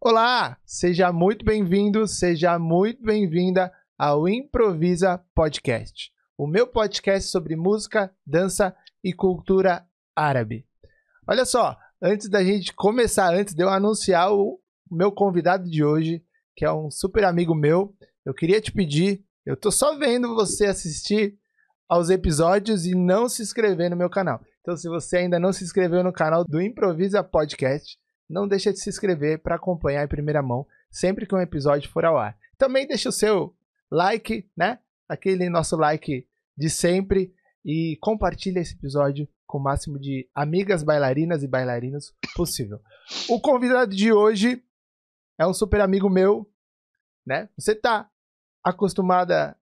Olá, seja muito bem-vindo, seja muito bem-vinda ao Improvisa Podcast, o meu podcast sobre música, dança e cultura árabe. Olha só, antes da gente começar, antes de eu anunciar o meu convidado de hoje, que é um super amigo meu, eu queria te pedir, eu tô só vendo você assistir aos episódios e não se inscrever no meu canal. Então, se você ainda não se inscreveu no canal do Improvisa Podcast, não deixa de se inscrever para acompanhar em primeira mão sempre que um episódio for ao ar. Também deixa o seu like, né? Aquele nosso like de sempre e compartilha esse episódio com o máximo de amigas bailarinas e bailarinos possível. O convidado de hoje é um super amigo meu, né? Você tá acostumada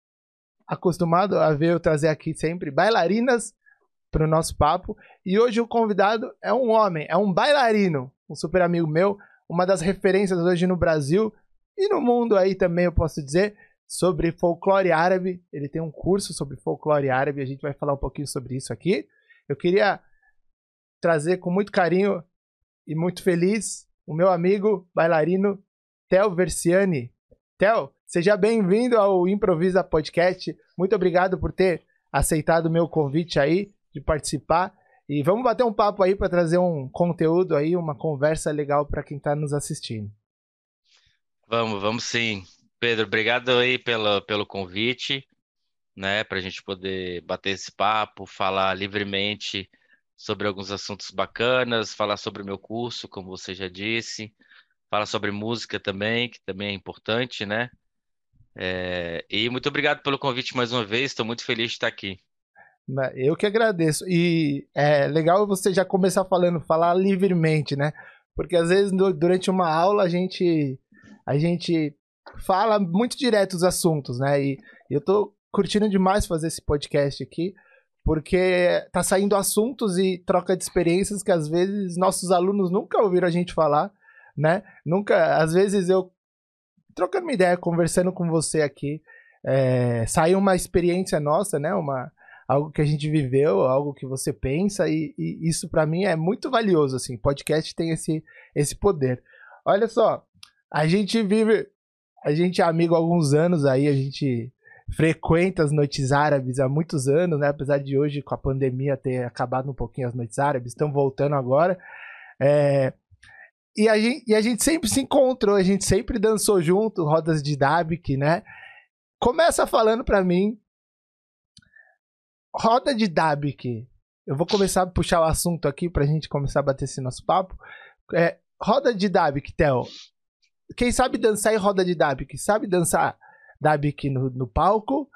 acostumado a ver eu trazer aqui sempre bailarinas para o nosso papo e hoje o convidado é um homem, é um bailarino, um super amigo meu, uma das referências hoje no Brasil e no mundo aí também, eu posso dizer, sobre folclore árabe. Ele tem um curso sobre folclore árabe, a gente vai falar um pouquinho sobre isso aqui. Eu queria trazer com muito carinho e muito feliz o meu amigo bailarino Theo Versiani. Theo, seja bem-vindo ao Improvisa Podcast. Muito obrigado por ter aceitado o meu convite aí de participar. E vamos bater um papo aí para trazer um conteúdo aí, uma conversa legal para quem está nos assistindo. Vamos, vamos sim. Pedro, obrigado aí pelo, pelo convite, né, para a gente poder bater esse papo, falar livremente sobre alguns assuntos bacanas, falar sobre o meu curso, como você já disse, falar sobre música também, que também é importante, né? É, e muito obrigado pelo convite mais uma vez, estou muito feliz de estar aqui. Eu que agradeço. E é legal você já começar falando, falar livremente, né? Porque às vezes durante uma aula a gente a gente fala muito direto os assuntos, né? E eu tô curtindo demais fazer esse podcast aqui, porque tá saindo assuntos e troca de experiências que às vezes nossos alunos nunca ouviram a gente falar, né? Nunca, às vezes eu trocando uma ideia, conversando com você aqui, é, sai uma experiência nossa, né? Uma algo que a gente viveu, algo que você pensa, e, e isso para mim é muito valioso, assim, podcast tem esse, esse poder. Olha só, a gente vive, a gente é amigo há alguns anos aí, a gente frequenta as noites árabes há muitos anos, né, apesar de hoje com a pandemia ter acabado um pouquinho as noites árabes, estão voltando agora, é... E a, gente, e a gente sempre se encontrou, a gente sempre dançou junto, rodas de Dabik, né? Começa falando para mim roda de Dabik. Eu vou começar a puxar o assunto aqui pra gente começar a bater esse nosso papo. É, roda de Dabik, Theo. Quem sabe dançar em roda de Dabik, sabe dançar Dabik no, no palco?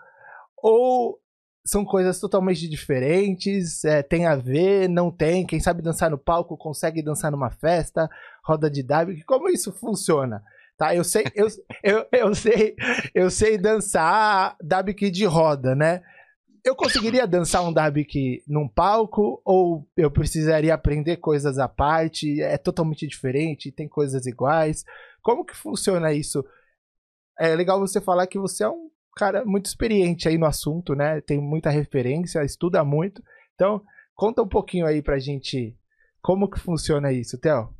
Ou são coisas totalmente diferentes? É, tem a ver, não tem? Quem sabe dançar no palco consegue dançar numa festa? Roda de Dabik? Como isso funciona? Tá, eu sei, eu, eu, eu sei, eu sei dançar Dabik de roda, né? Eu conseguiria dançar um Dabik num palco ou eu precisaria aprender coisas à parte? É totalmente diferente? Tem coisas iguais? Como que funciona isso? É legal você falar que você é um cara muito experiente aí no assunto, né? Tem muita referência, estuda muito. Então, conta um pouquinho aí pra gente como que funciona isso, Theo.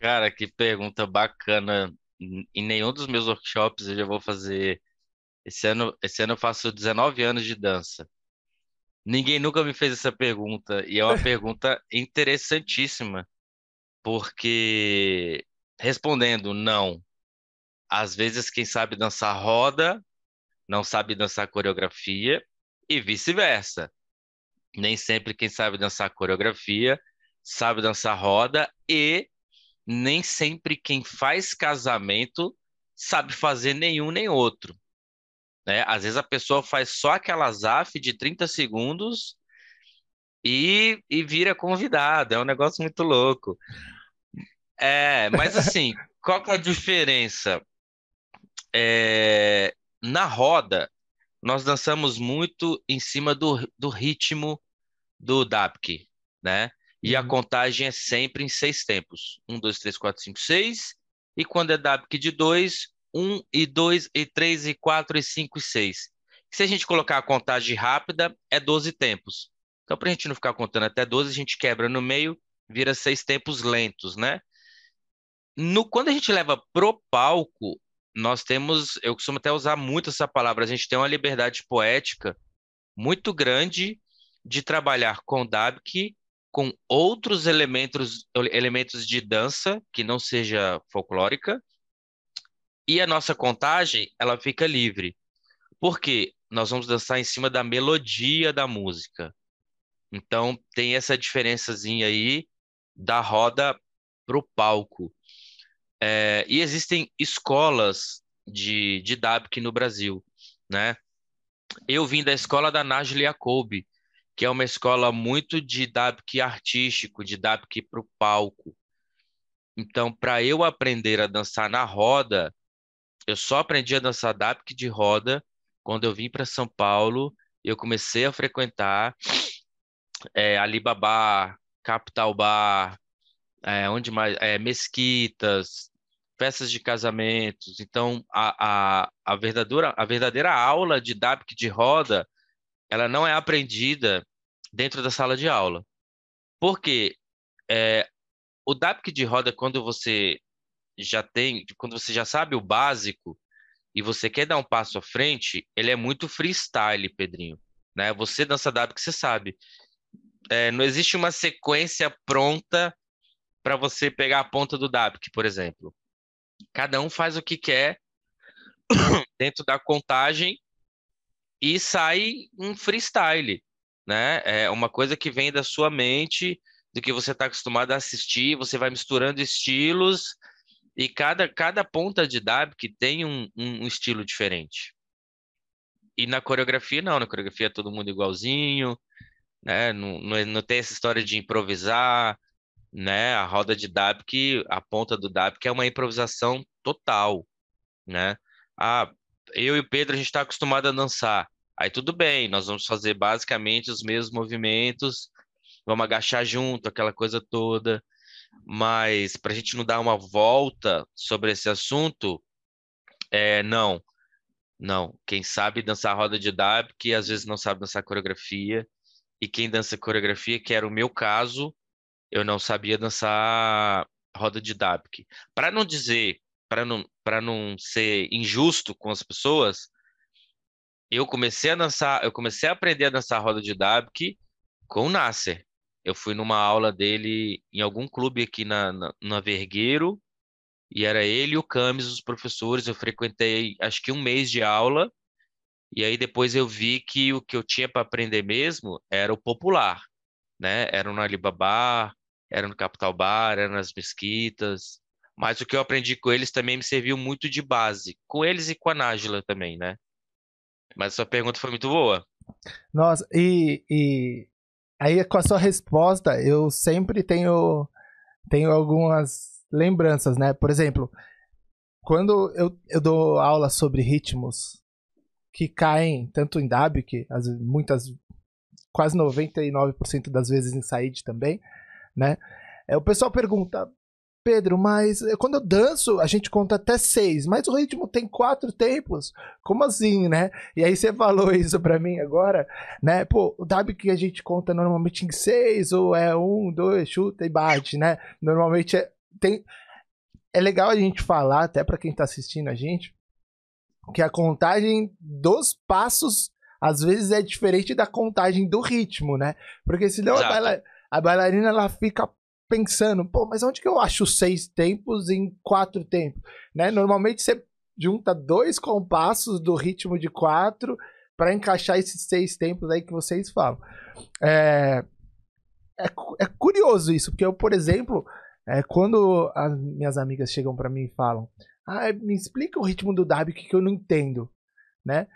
Cara, que pergunta bacana. Em nenhum dos meus workshops eu já vou fazer esse ano, esse ano eu faço 19 anos de dança. Ninguém nunca me fez essa pergunta e é uma pergunta interessantíssima, porque respondendo não, às vezes quem sabe dançar roda não sabe dançar coreografia e vice-versa. Nem sempre quem sabe dançar coreografia sabe dançar roda e nem sempre quem faz casamento sabe fazer nenhum nem outro. Né? Às vezes a pessoa faz só aquela ZAF de 30 segundos e, e vira convidado. É um negócio muito louco. É, mas assim, qual que é a diferença? É, na roda, nós dançamos muito em cima do, do ritmo do DAPK, né? E a uhum. contagem é sempre em seis tempos. Um, dois, três, quatro, cinco, seis. E quando é DAPK de dois, 1 e 2 e 3 e 4 e 5 e 6. Se a gente colocar a contagem rápida, é 12 tempos. Então, para a gente não ficar contando até 12, a gente quebra no meio, vira seis tempos lentos, né? no, quando a gente leva pro palco, nós temos, eu costumo até usar muito essa palavra, a gente tem uma liberdade poética muito grande de trabalhar com Dabk com outros elementos, elementos de dança que não seja folclórica e a nossa contagem ela fica livre. Porque nós vamos dançar em cima da melodia da música. Então tem essa diferençazinha aí da roda pro palco. É, e existem escolas de, de DABC no Brasil, né? Eu vim da escola da Najli Jacobi, que é uma escola muito de DABC artístico, de DABC para o palco. Então, para eu aprender a dançar na roda, eu só aprendi a dançar DABC de roda quando eu vim para São Paulo. Eu comecei a frequentar é, Alibaba, Capital Bar, é, onde mais, é, mesquitas, festas de casamentos. Então, a, a, a, verdadeira, a verdadeira aula de DABC de roda, ela não é aprendida dentro da sala de aula. Porque é, o DABC de roda, quando você já tem, quando você já sabe o básico e você quer dar um passo à frente, ele é muito freestyle, Pedrinho. Né? Você dança DABC, você sabe. É, não existe uma sequência pronta para você pegar a ponta do DABC, por exemplo. Cada um faz o que quer dentro da contagem e sai um freestyle, né? É uma coisa que vem da sua mente, do que você está acostumado a assistir, você vai misturando estilos e cada, cada ponta de que tem um, um, estilo diferente. E na coreografia, não, na coreografia é todo mundo igualzinho, né? Não, não, não tem essa história de improvisar, né? A roda de que a ponta do que é uma improvisação total, né? Ah, eu e o Pedro a gente está acostumado a dançar. Aí tudo bem, nós vamos fazer basicamente os mesmos movimentos, vamos agachar junto, aquela coisa toda. Mas para a gente não dar uma volta sobre esse assunto, é não, não. Quem sabe dançar roda de que às vezes não sabe dançar coreografia, e quem dança coreografia, que era o meu caso, eu não sabia dançar roda de DABC. Para não dizer, para não, não ser injusto com as pessoas, eu comecei a dançar, eu comecei a aprender a dançar roda de DABC com o Nasser. Eu fui numa aula dele em algum clube aqui na, na, na Vergueiro, e era ele e o Camis, os professores. Eu frequentei acho que um mês de aula, e aí depois eu vi que o que eu tinha para aprender mesmo era o popular, né? Era no Alibaba, era no Capital Bar, era nas mesquitas. Mas o que eu aprendi com eles também me serviu muito de base, com eles e com a Nájila também, né? Mas sua pergunta foi muito boa. Nossa, e, e aí com a sua resposta, eu sempre tenho, tenho algumas lembranças, né? Por exemplo, quando eu, eu dou aula sobre ritmos que caem tanto em DAB, que as, muitas, quase 99% das vezes em Said também, né? É, o pessoal pergunta, Pedro, mas quando eu danço, a gente conta até seis, mas o ritmo tem quatro tempos. Como assim, né? E aí você falou isso pra mim agora, né? Pô, o dab que a gente conta normalmente em seis, ou é um, dois, chuta e bate, né? Normalmente é, tem. É legal a gente falar, até para quem tá assistindo a gente, que a contagem dos passos às vezes é diferente da contagem do ritmo, né? Porque senão a, baila a bailarina ela fica pensando, pô, mas onde que eu acho seis tempos em quatro tempos? Né? Normalmente você junta dois compassos do ritmo de quatro para encaixar esses seis tempos aí que vocês falam. É, é, é curioso isso, porque eu, por exemplo, é, quando as minhas amigas chegam para mim e falam, ah, me explica o ritmo do Dabi que eu não entendo, né?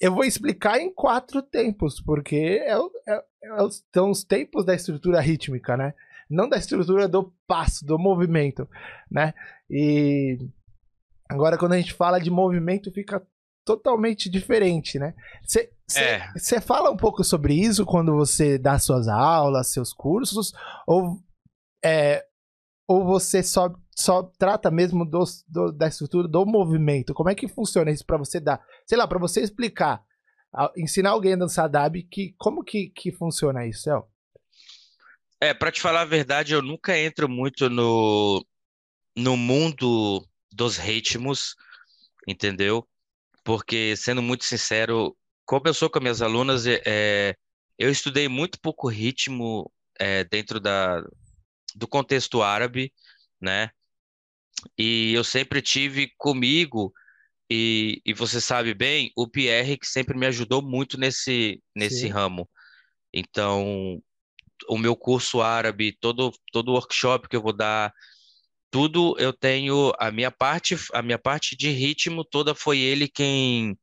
Eu vou explicar em quatro tempos, porque é, é, é, são os tempos da estrutura rítmica, né? Não da estrutura do passo, do movimento, né? E agora quando a gente fala de movimento fica totalmente diferente, né? Você é. fala um pouco sobre isso quando você dá suas aulas, seus cursos, ou, é, ou você só, só trata mesmo do, do, da estrutura do movimento? Como é que funciona isso para você dar? Sei lá, para você explicar ensinar alguém a dançar dab, que, como que, que funciona isso, Céu? É, para te falar a verdade, eu nunca entro muito no, no mundo dos ritmos, entendeu? Porque, sendo muito sincero, como eu sou com as minhas alunas, é, eu estudei muito pouco ritmo é, dentro da, do contexto árabe, né? E eu sempre tive comigo, e, e você sabe bem, o Pierre que sempre me ajudou muito nesse, nesse Sim. ramo. Então, o meu curso árabe, todo, todo workshop que eu vou dar, tudo eu tenho a minha parte, a minha parte de ritmo toda foi ele quem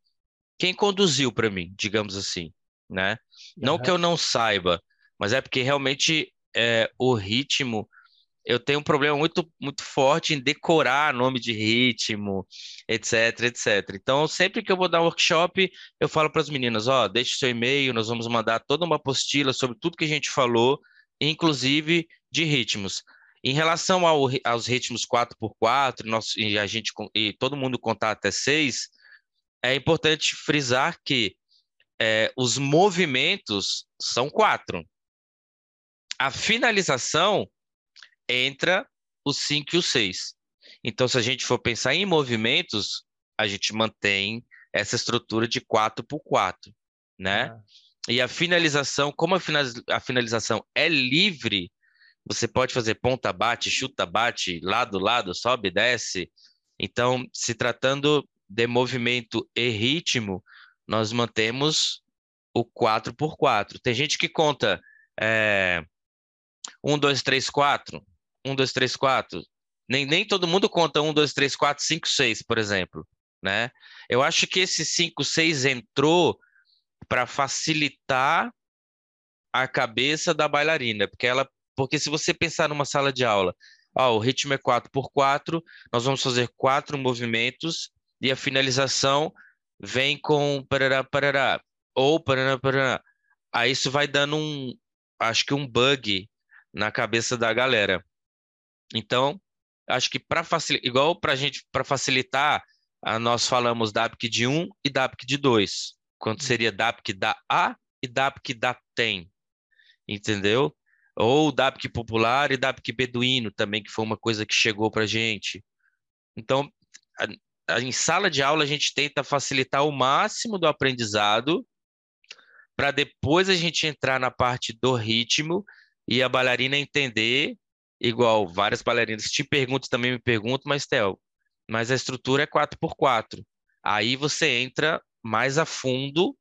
quem conduziu para mim, digamos assim, né? Uhum. Não que eu não saiba, mas é porque realmente é, o ritmo eu tenho um problema muito, muito forte em decorar nome de ritmo, etc, etc. Então, sempre que eu vou dar um workshop, eu falo para as meninas, ó, oh, deixe seu e-mail, nós vamos mandar toda uma apostila sobre tudo que a gente falou, inclusive de ritmos. Em relação ao, aos ritmos 4x4, nós, e, a gente, e todo mundo contar até 6, é importante frisar que é, os movimentos são quatro. A finalização entra o 5 e o 6. Então, se a gente for pensar em movimentos, a gente mantém essa estrutura de 4 por 4, né? Ah. E a finalização, como a, finalização é livre, você pode fazer ponta bate, chuta bate, lado lado, sobe, desce. Então, se tratando de movimento e ritmo, nós mantemos o 4 por 4. Tem gente que conta é, 1, 2, 3, 4. 1, 2, 3, 4. Nem, nem todo mundo conta 1, 2, 3, 4, 5, 6, por exemplo. Né? Eu acho que esse 5, 6 entrou para facilitar a cabeça da bailarina, porque ela, porque se você pensar numa sala de aula, ó, o ritmo é 4 por 4, nós vamos fazer quatro movimentos e a finalização vem com parará, parará, ou parará, parará. Aí isso vai dando um, acho que um bug na cabeça da galera. Então, acho que para facilitar, igual para gente, para facilitar, ah, nós falamos DAPC de 1 e DAPC de 2, quando seria DAPC da A e DAPC da TEM, entendeu? Ou DAPC popular e DAPC beduíno também, que foi uma coisa que chegou para gente. Então, a, a, em sala de aula a gente tenta facilitar o máximo do aprendizado para depois a gente entrar na parte do ritmo e a bailarina entender igual várias bailarinas te perguntam também me perguntam, mas Theo, mas a estrutura é 4x4. Aí você entra mais a fundo,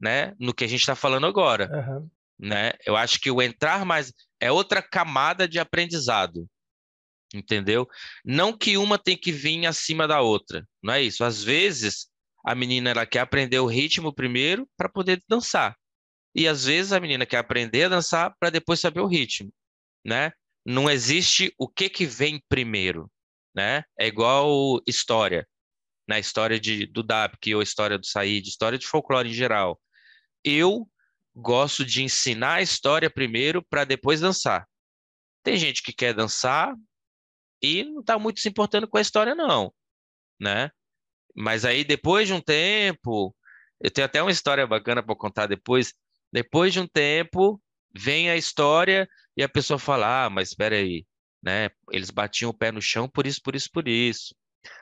né, no que a gente está falando agora, uhum. né? Eu acho que o entrar mais é outra camada de aprendizado, entendeu? Não que uma tem que vir acima da outra, não é isso. Às vezes a menina ela quer aprender o ritmo primeiro para poder dançar. E às vezes a menina quer aprender a dançar para depois saber o ritmo, né? Não existe o que que vem primeiro, né? É igual história, na né? história de, do DAPC ou história do Said, história de folclore em geral. Eu gosto de ensinar a história primeiro para depois dançar. Tem gente que quer dançar e não está muito se importando com a história não, né? Mas aí depois de um tempo, eu tenho até uma história bacana para contar depois. Depois de um tempo, vem a história e a pessoa fala: ah, mas espera aí, né? Eles batiam o pé no chão por isso, por isso, por isso.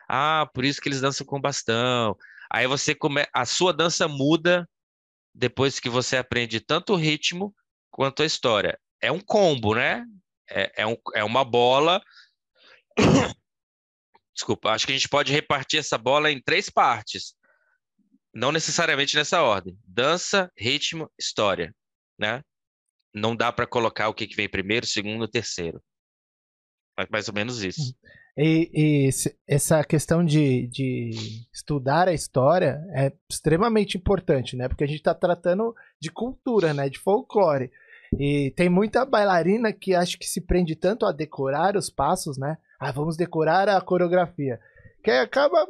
Ah, por isso que eles dançam com bastão. Aí você come... a sua dança muda depois que você aprende tanto o ritmo quanto a história. É um combo, né? É, é, um, é uma bola. Desculpa, acho que a gente pode repartir essa bola em três partes. Não necessariamente nessa ordem: dança, ritmo, história, né? Não dá para colocar o que, que vem primeiro, segundo, terceiro. Mais ou menos isso. E, e essa questão de, de, estudar a história é extremamente importante, né? Porque a gente está tratando de cultura, né? De folclore. E tem muita bailarina que acho que se prende tanto a decorar os passos, né? Ah, vamos decorar a coreografia. Que acaba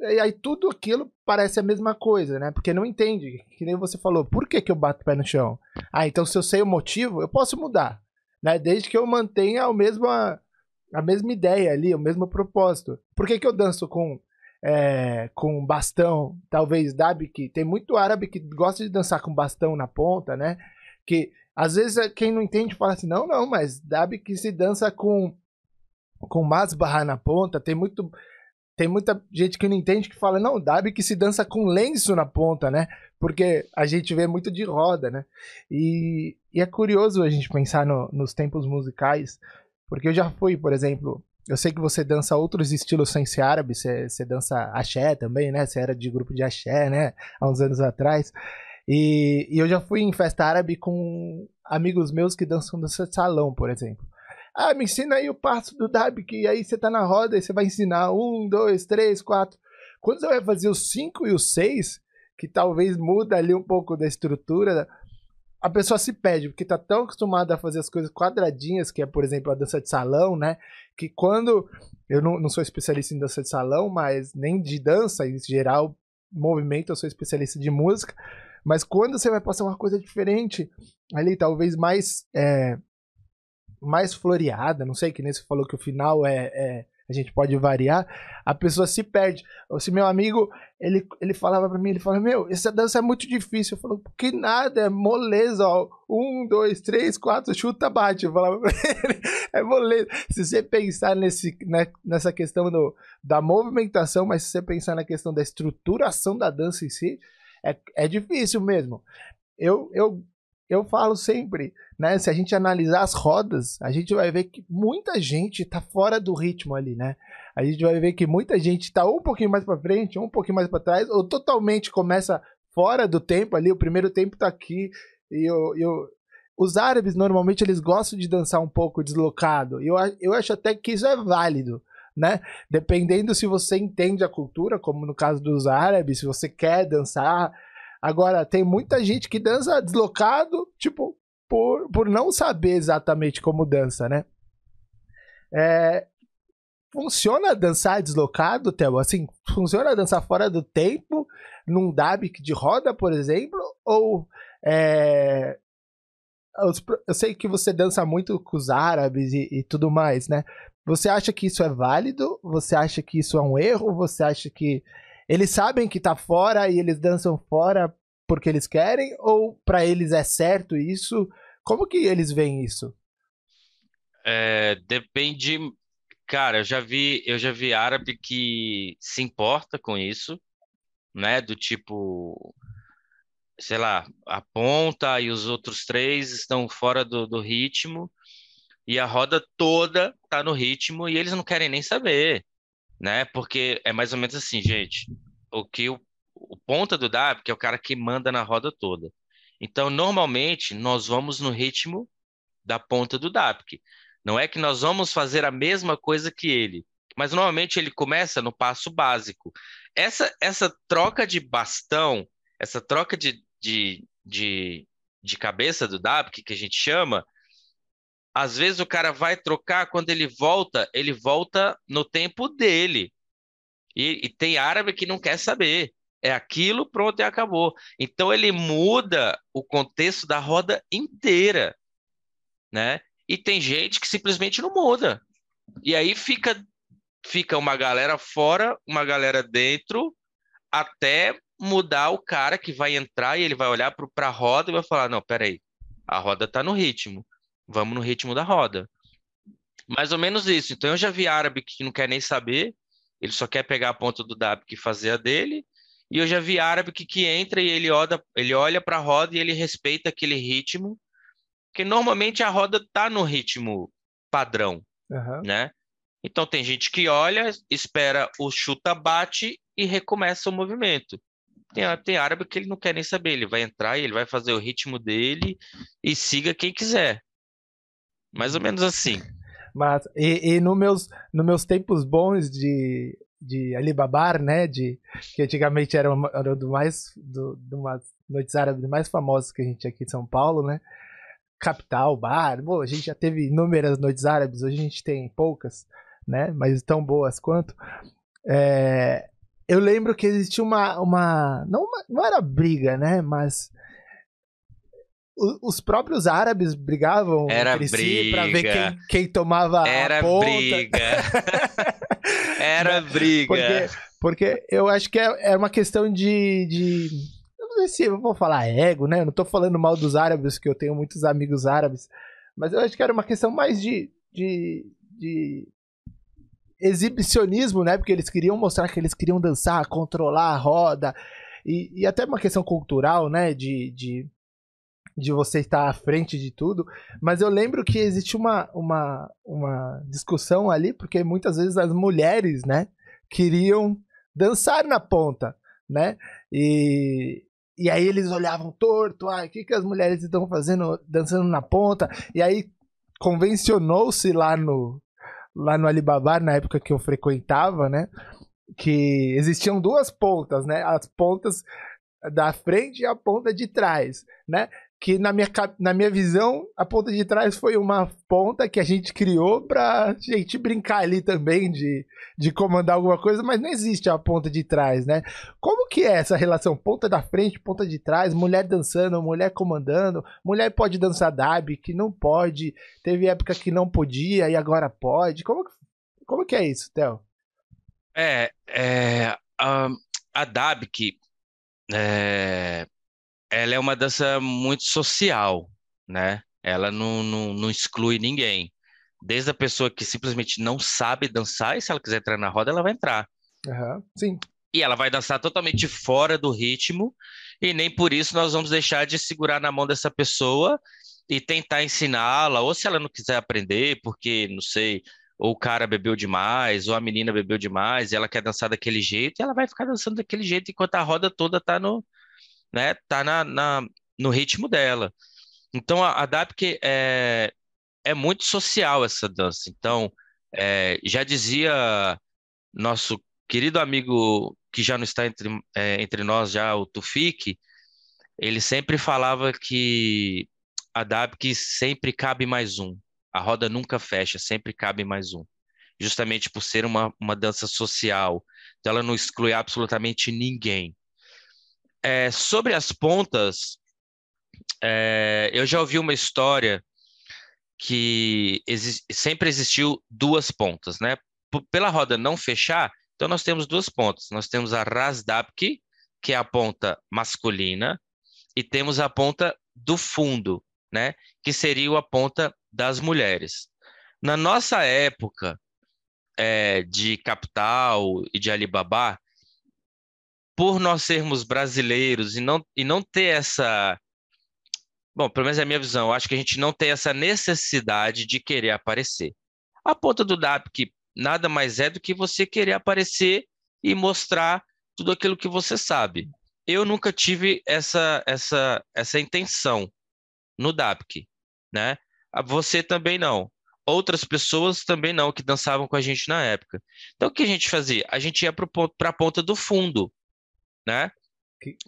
e aí tudo aquilo parece a mesma coisa, né? Porque não entende, que nem você falou, por que, que eu bato o pé no chão? Ah, então se eu sei o motivo, eu posso mudar, né? Desde que eu mantenha a mesma, a mesma ideia ali, o mesmo propósito. Por que, que eu danço com, é, com bastão? Talvez Dabi, que tem muito árabe que gosta de dançar com bastão na ponta, né? Que às vezes quem não entende fala assim, não, não, mas Dabi que se dança com com masbarra na ponta, tem muito tem muita gente que não entende que fala, não, dab que se dança com lenço na ponta, né? Porque a gente vê muito de roda, né? E, e é curioso a gente pensar no, nos tempos musicais, porque eu já fui, por exemplo, eu sei que você dança outros estilos sem ser árabe, você, você dança axé também, né? Você era de grupo de axé, né? Há uns anos atrás. E, e eu já fui em festa árabe com amigos meus que dançam dança de salão, por exemplo. Ah, me ensina aí o passo do dab, que aí você tá na roda e você vai ensinar um, dois, três, quatro. Quando você vai fazer os cinco e os seis, que talvez muda ali um pouco da estrutura, a pessoa se perde, porque tá tão acostumada a fazer as coisas quadradinhas, que é, por exemplo, a dança de salão, né? Que quando. Eu não, não sou especialista em dança de salão, mas nem de dança, em geral, movimento, eu sou especialista de música. Mas quando você vai passar uma coisa diferente, ali talvez mais. É, mais floreada, não sei, que nem você falou que o final é, é, a gente pode variar, a pessoa se perde. Esse meu amigo, ele, ele falava para mim, ele falava, meu, essa dança é muito difícil. Eu falava, que nada, é moleza, ó. Um, dois, três, quatro, chuta, bate. Eu falava pra ele, é moleza. Se você pensar nesse, né, nessa questão do, da movimentação, mas se você pensar na questão da estruturação da dança em si, é, é difícil mesmo. Eu, eu eu falo sempre, né? Se a gente analisar as rodas, a gente vai ver que muita gente tá fora do ritmo ali, né? A gente vai ver que muita gente tá um pouquinho mais para frente, um pouquinho mais para trás, ou totalmente começa fora do tempo ali. O primeiro tempo tá aqui e eu, eu os árabes normalmente eles gostam de dançar um pouco deslocado. E eu, eu acho até que isso é válido. Né? Dependendo se você entende a cultura, como no caso dos árabes, se você quer dançar, Agora, tem muita gente que dança deslocado, tipo, por, por não saber exatamente como dança, né? É, funciona dançar deslocado, Theo? Assim, funciona dançar fora do tempo, num dabic de roda, por exemplo? Ou é, eu sei que você dança muito com os árabes e, e, tudo mais, né? Você acha que isso é válido? Você acha que isso é um erro? Você acha que eles sabem que tá fora e eles dançam fora porque eles querem ou para eles é certo isso? Como que eles veem isso? É, depende, cara, eu já vi, eu já vi árabe que se importa com isso, né? Do tipo, sei lá, a ponta e os outros três estão fora do, do ritmo e a roda toda tá no ritmo e eles não querem nem saber né? Porque é mais ou menos assim, gente. O que o, o ponta do DAP, que é o cara que manda na roda toda. Então, normalmente, nós vamos no ritmo da ponta do DAP. Não é que nós vamos fazer a mesma coisa que ele, mas normalmente ele começa no passo básico. Essa, essa troca de bastão, essa troca de, de, de, de cabeça do DAP, que a gente chama, às vezes o cara vai trocar, quando ele volta, ele volta no tempo dele. E, e tem árabe que não quer saber. É aquilo, pronto, e acabou. Então ele muda o contexto da roda inteira, né? E tem gente que simplesmente não muda. E aí fica fica uma galera fora, uma galera dentro, até mudar o cara que vai entrar e ele vai olhar para a roda e vai falar: não, peraí, a roda está no ritmo vamos no ritmo da roda. Mais ou menos isso. Então eu já vi árabe que não quer nem saber, ele só quer pegar a ponta do dab e fazer a dele. E eu já vi árabe que, que entra e ele olha, ele olha para a roda e ele respeita aquele ritmo, porque normalmente a roda tá no ritmo padrão, uhum. né? Então tem gente que olha, espera o chuta bate e recomeça o movimento. Tem, tem árabe que ele não quer nem saber, ele vai entrar e ele vai fazer o ritmo dele e siga quem quiser. Mais ou menos assim. Mas, e, e no meus, no meus tempos bons de, de Alibabar, né? De, que antigamente era, uma, era do mais. Do, de umas noites árabes mais famosas que a gente tinha aqui em São Paulo, né? Capital, bar. Bom, a gente já teve inúmeras noites árabes, hoje a gente tem poucas, né? Mas tão boas quanto. É, eu lembro que existia uma. uma não, uma, não era briga, né? Mas os próprios árabes brigavam Era entre briga. si pra ver quem, quem tomava Era a ponta. briga. Era briga. Porque, porque eu acho que é, é uma questão de, de. Eu não sei se eu vou falar ego, né? Eu não tô falando mal dos árabes, que eu tenho muitos amigos árabes. Mas eu acho que era uma questão mais de. de, de exibicionismo, né? Porque eles queriam mostrar que eles queriam dançar, controlar a roda. E, e até uma questão cultural, né? De, de, de você estar à frente de tudo. Mas eu lembro que existe uma, uma, uma discussão ali, porque muitas vezes as mulheres, né? Queriam dançar na ponta, né? E, e aí eles olhavam torto, ah, o que, que as mulheres estão fazendo, dançando na ponta? E aí convencionou-se lá no, lá no Alibaba, na época que eu frequentava, né? Que existiam duas pontas, né? As pontas da frente e a ponta de trás, né? Que na minha, na minha visão, a ponta de trás foi uma ponta que a gente criou pra gente brincar ali também de, de comandar alguma coisa, mas não existe a ponta de trás, né? Como que é essa relação? Ponta da frente, ponta de trás, mulher dançando, mulher comandando, mulher pode dançar dab, que não pode, teve época que não podia e agora pode. Como, como que é isso, Theo? É, é a, a dab que é, ela é uma dança muito social, né? Ela não, não, não exclui ninguém. Desde a pessoa que simplesmente não sabe dançar, e se ela quiser entrar na roda, ela vai entrar. Uhum, sim. E ela vai dançar totalmente fora do ritmo, e nem por isso nós vamos deixar de segurar na mão dessa pessoa e tentar ensiná-la, ou se ela não quiser aprender, porque, não sei, ou o cara bebeu demais, ou a menina bebeu demais, e ela quer dançar daquele jeito, e ela vai ficar dançando daquele jeito enquanto a roda toda tá no, né, tá na, na no ritmo dela. Então a, a DAPK é, é muito social essa dança. Então, é, já dizia nosso querido amigo que já não está entre, é, entre nós já, o Tufik, ele sempre falava que a DAPK sempre cabe mais um. A roda nunca fecha, sempre cabe mais um. Justamente por ser uma, uma dança social. Então ela não exclui absolutamente ninguém. É, sobre as pontas, é, eu já ouvi uma história que exi sempre existiu duas pontas, né? P pela roda não fechar, então nós temos duas pontas. Nós temos a Rasdapki, que é a ponta masculina, e temos a ponta do fundo, né? Que seria a ponta das mulheres. Na nossa época é, de capital e de Alibaba, por nós sermos brasileiros e não, e não ter essa. Bom, pelo menos é a minha visão, eu acho que a gente não tem essa necessidade de querer aparecer. A ponta do DAP, que nada mais é do que você querer aparecer e mostrar tudo aquilo que você sabe. Eu nunca tive essa, essa, essa intenção no DAPK, né? Você também não. Outras pessoas também não, que dançavam com a gente na época. Então, o que a gente fazia? A gente ia para a ponta do fundo né?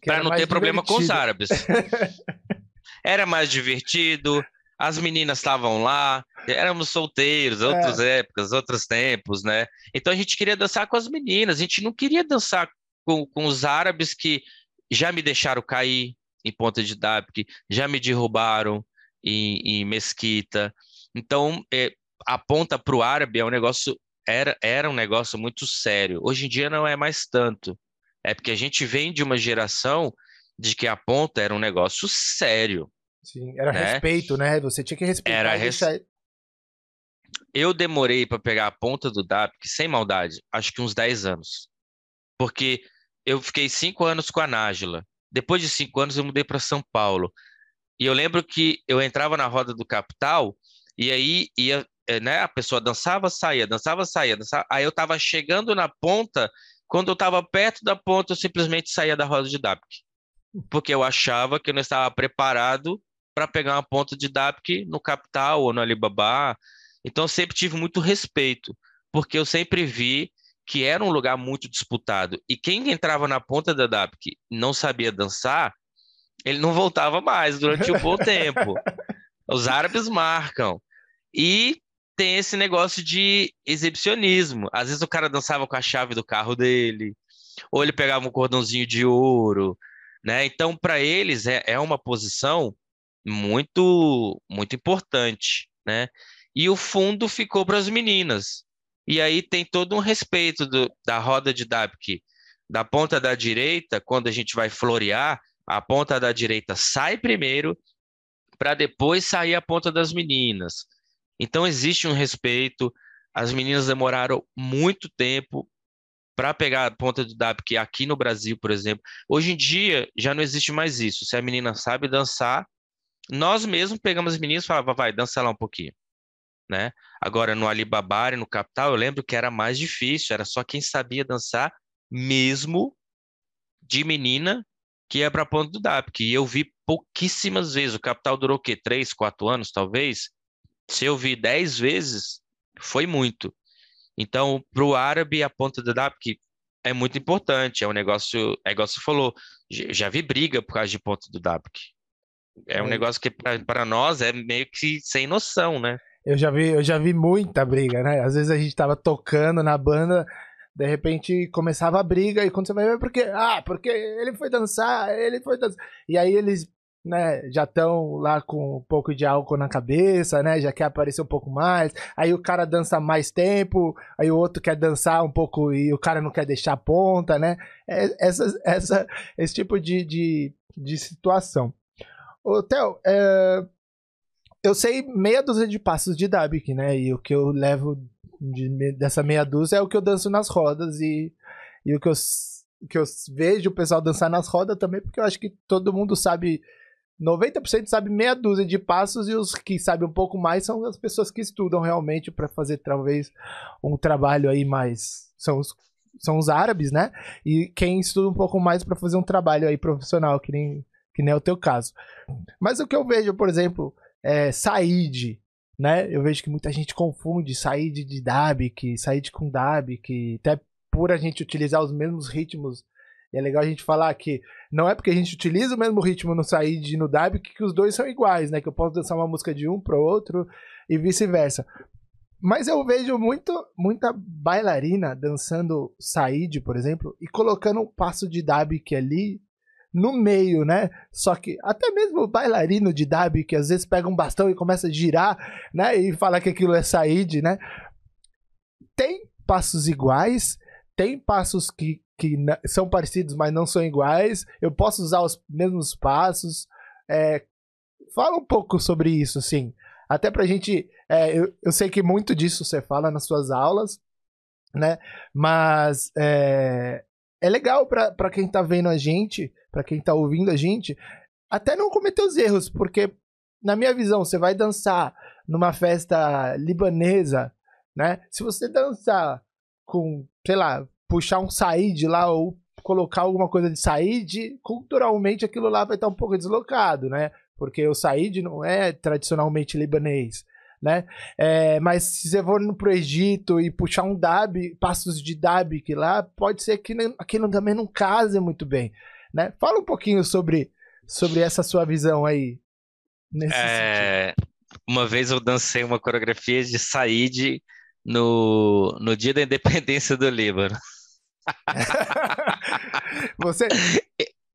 Para não ter problema com os árabes. era mais divertido, as meninas estavam lá, éramos solteiros, é. outras é. épocas, outros tempos, né? Então a gente queria dançar com as meninas, a gente não queria dançar com, com os árabes que já me deixaram cair em Ponta de Dab, que já me derrubaram em, em Mesquita. Então, é, a ponta para o árabe é um negócio, era, era um negócio muito sério. Hoje em dia não é mais tanto. É porque a gente vem de uma geração de que a ponta era um negócio sério. Sim, era né? respeito, né? Você tinha que respeitar. Era res... Eu demorei para pegar a ponta do DAP, sem maldade, acho que uns 10 anos. Porque eu fiquei cinco anos com a Nájila. Depois de cinco anos, eu mudei para São Paulo. E eu lembro que eu entrava na roda do Capital e aí ia, eh, né, a pessoa dançava, saía, dançava, saía. Dançava, aí eu estava chegando na ponta quando eu estava perto da ponta, eu simplesmente saía da roda de DAPK, porque eu achava que eu não estava preparado para pegar uma ponta de DAPK no Capital ou no Alibaba. Então, eu sempre tive muito respeito, porque eu sempre vi que era um lugar muito disputado. E quem entrava na ponta da DAPK não sabia dançar, ele não voltava mais durante um bom tempo. Os árabes marcam. E tem esse negócio de exibicionismo. Às vezes o cara dançava com a chave do carro dele, ou ele pegava um cordãozinho de ouro, né? Então, para eles é, é uma posição muito muito importante, né? E o fundo ficou para as meninas. E aí tem todo um respeito do, da roda de Dabke. Da ponta da direita, quando a gente vai florear, a ponta da direita sai primeiro, para depois sair a ponta das meninas. Então existe um respeito. as meninas demoraram muito tempo para pegar a ponta do que aqui no Brasil, por exemplo. Hoje em dia já não existe mais isso. Se a menina sabe dançar, nós mesmos pegamos as meninas e falava, vai, dança lá um pouquinho. Né? Agora no Alibaba e no Capital, eu lembro que era mais difícil, era só quem sabia dançar mesmo de menina que ia para a ponta do DAPC. E eu vi pouquíssimas vezes. O Capital durou o quê? Três, quatro anos, talvez? Se eu vi dez vezes, foi muito. Então, para o árabe, a ponta do DAPC é muito importante. É um negócio, é igual você falou, já vi briga por causa de ponta do DAPC. É um é. negócio que para nós é meio que sem noção, né? Eu já vi, eu já vi muita briga, né? Às vezes a gente tava tocando na banda, de repente começava a briga e quando você vai ver porque ah, porque ele foi dançar, ele foi dançar. E aí eles né, já estão lá com um pouco de álcool na cabeça, né, já quer aparecer um pouco mais, aí o cara dança mais tempo, aí o outro quer dançar um pouco e o cara não quer deixar a ponta, né, é, essa, essa, esse tipo de, de, de situação. Ô, Theo, é, eu sei meia dúzia de passos de Dabik, né, e o que eu levo de, dessa meia dúzia é o que eu danço nas rodas e, e o que eu, que eu vejo o pessoal dançar nas rodas também, porque eu acho que todo mundo sabe 90% sabe meia dúzia de passos e os que sabem um pouco mais são as pessoas que estudam realmente para fazer talvez um trabalho aí mais são os, são os árabes, né? E quem estuda um pouco mais para fazer um trabalho aí profissional, que nem que nem é o teu caso. Mas o que eu vejo, por exemplo, é Said, né? Eu vejo que muita gente confunde Said de Dabik, Said com Dabik, até por a gente utilizar os mesmos ritmos é legal a gente falar que não é porque a gente utiliza o mesmo ritmo no Said e no Dab que, que os dois são iguais, né? Que eu posso dançar uma música de um para o outro e vice-versa. Mas eu vejo muito, muita bailarina dançando Said, por exemplo, e colocando um passo de Dabik ali no meio, né? Só que até mesmo o bailarino de Dab, que às vezes pega um bastão e começa a girar, né? E fala que aquilo é Said, né? Tem passos iguais, tem passos que, que são parecidos, mas não são iguais. Eu posso usar os mesmos passos. É, fala um pouco sobre isso, assim. Até pra gente. É, eu, eu sei que muito disso você fala nas suas aulas, né? Mas é, é legal pra quem tá vendo a gente, pra quem tá ouvindo a gente, até não cometer os erros, porque, na minha visão, você vai dançar numa festa libanesa, né? Se você dançar com, sei lá, puxar um saíde lá ou colocar alguma coisa de saíde, culturalmente aquilo lá vai estar um pouco deslocado, né? Porque o saíde não é tradicionalmente libanês, né? É, mas se você for pro Egito e puxar um dab, passos de dab que lá, pode ser que aquilo também não case muito bem, né? Fala um pouquinho sobre, sobre essa sua visão aí. É, uma vez eu dancei uma coreografia de Said no, no dia da independência do Líbano. Você.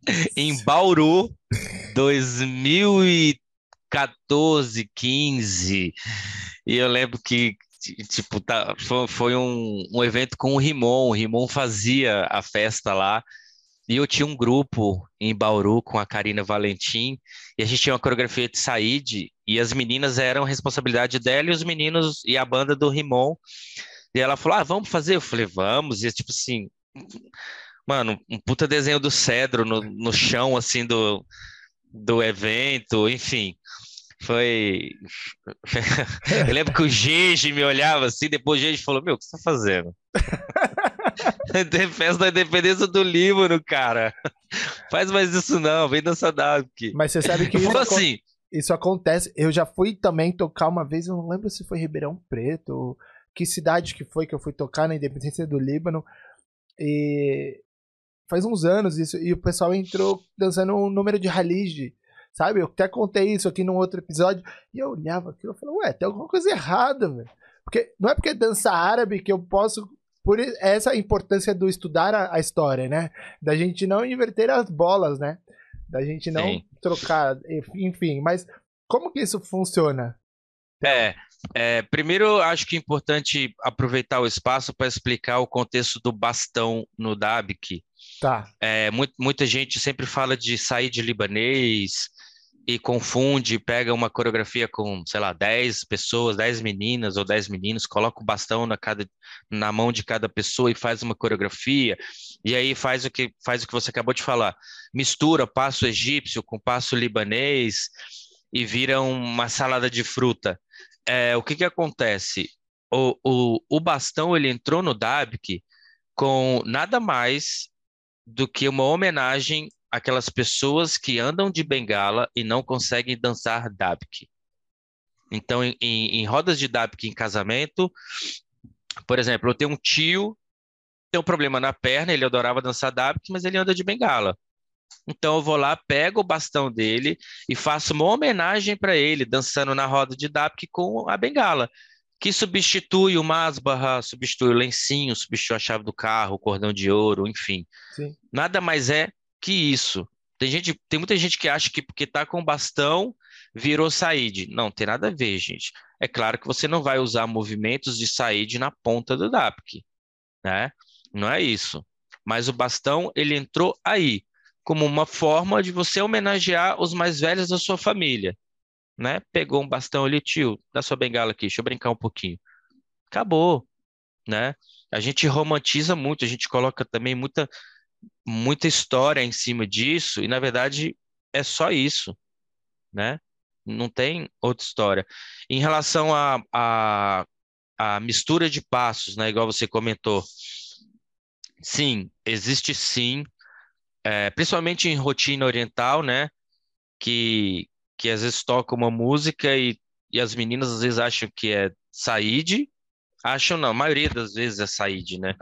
em Bauru, 2014, 15. E eu lembro que, tipo, tá, foi, foi um, um evento com o Rimon. O Rimon fazia a festa lá. E eu tinha um grupo em Bauru com a Karina Valentim, e a gente tinha uma coreografia de Said, e as meninas eram responsabilidade dela e os meninos e a banda do Rimon. E ela falou: Ah, vamos fazer? Eu falei: Vamos. E tipo assim, mano, um puta desenho do cedro no, no chão, assim, do, do evento, enfim. Foi. Eu lembro que o Gigi me olhava assim, depois o Gigi falou: Meu, o que você tá fazendo? Festa da independência do Líbano, cara. Faz mais isso não, vem dançar aqui. Mas você sabe que isso, assim, isso acontece. Eu já fui também tocar uma vez, eu não lembro se foi Ribeirão Preto, que cidade que foi que eu fui tocar na independência do Líbano. E faz uns anos isso, e o pessoal entrou dançando um número de Halid, sabe? Eu até contei isso aqui num outro episódio, e eu olhava aquilo e falei, ué, tem alguma coisa errada, velho. Porque não é porque é dança árabe que eu posso. Por essa importância do estudar a, a história, né? Da gente não inverter as bolas, né? Da gente não Sim. trocar, enfim. Mas como que isso funciona? É, é, primeiro, acho que é importante aproveitar o espaço para explicar o contexto do bastão no DABIC. Tá. É, muito, muita gente sempre fala de sair de libanês, e confunde, pega uma coreografia com, sei lá, 10 pessoas, 10 meninas ou 10 meninos, coloca o bastão na, cada, na mão de cada pessoa e faz uma coreografia, e aí faz o que faz o que você acabou de falar, mistura passo egípcio com passo libanês e vira uma salada de fruta. É, o que que acontece? O, o, o bastão ele entrou no Dabk com nada mais do que uma homenagem aquelas pessoas que andam de bengala e não conseguem dançar dabki. Então, em, em, em rodas de dabki em casamento, por exemplo, eu tenho um tio tem um problema na perna, ele adorava dançar dabki, mas ele anda de bengala. Então eu vou lá, pego o bastão dele e faço uma homenagem para ele, dançando na roda de dabki com a bengala, que substitui o masbarra, substitui o lencinho, substitui a chave do carro, o cordão de ouro, enfim. Sim. Nada mais é que isso. Tem gente, tem muita gente que acha que porque tá com bastão virou saíde. Não, tem nada a ver, gente. É claro que você não vai usar movimentos de saíde na ponta do DAPK, né? Não é isso. Mas o bastão, ele entrou aí como uma forma de você homenagear os mais velhos da sua família, né? Pegou um bastão ali, tio, dá sua bengala aqui, deixa eu brincar um pouquinho. Acabou, né? A gente romantiza muito, a gente coloca também muita muita história em cima disso, e na verdade é só isso, né? Não tem outra história. Em relação à a, a, a, mistura de passos, né? Igual você comentou, sim, existe sim, é, principalmente em rotina oriental, né? Que, que às vezes toca uma música e, e as meninas às vezes acham que é saíde, acham não, a maioria das vezes é saíde, né?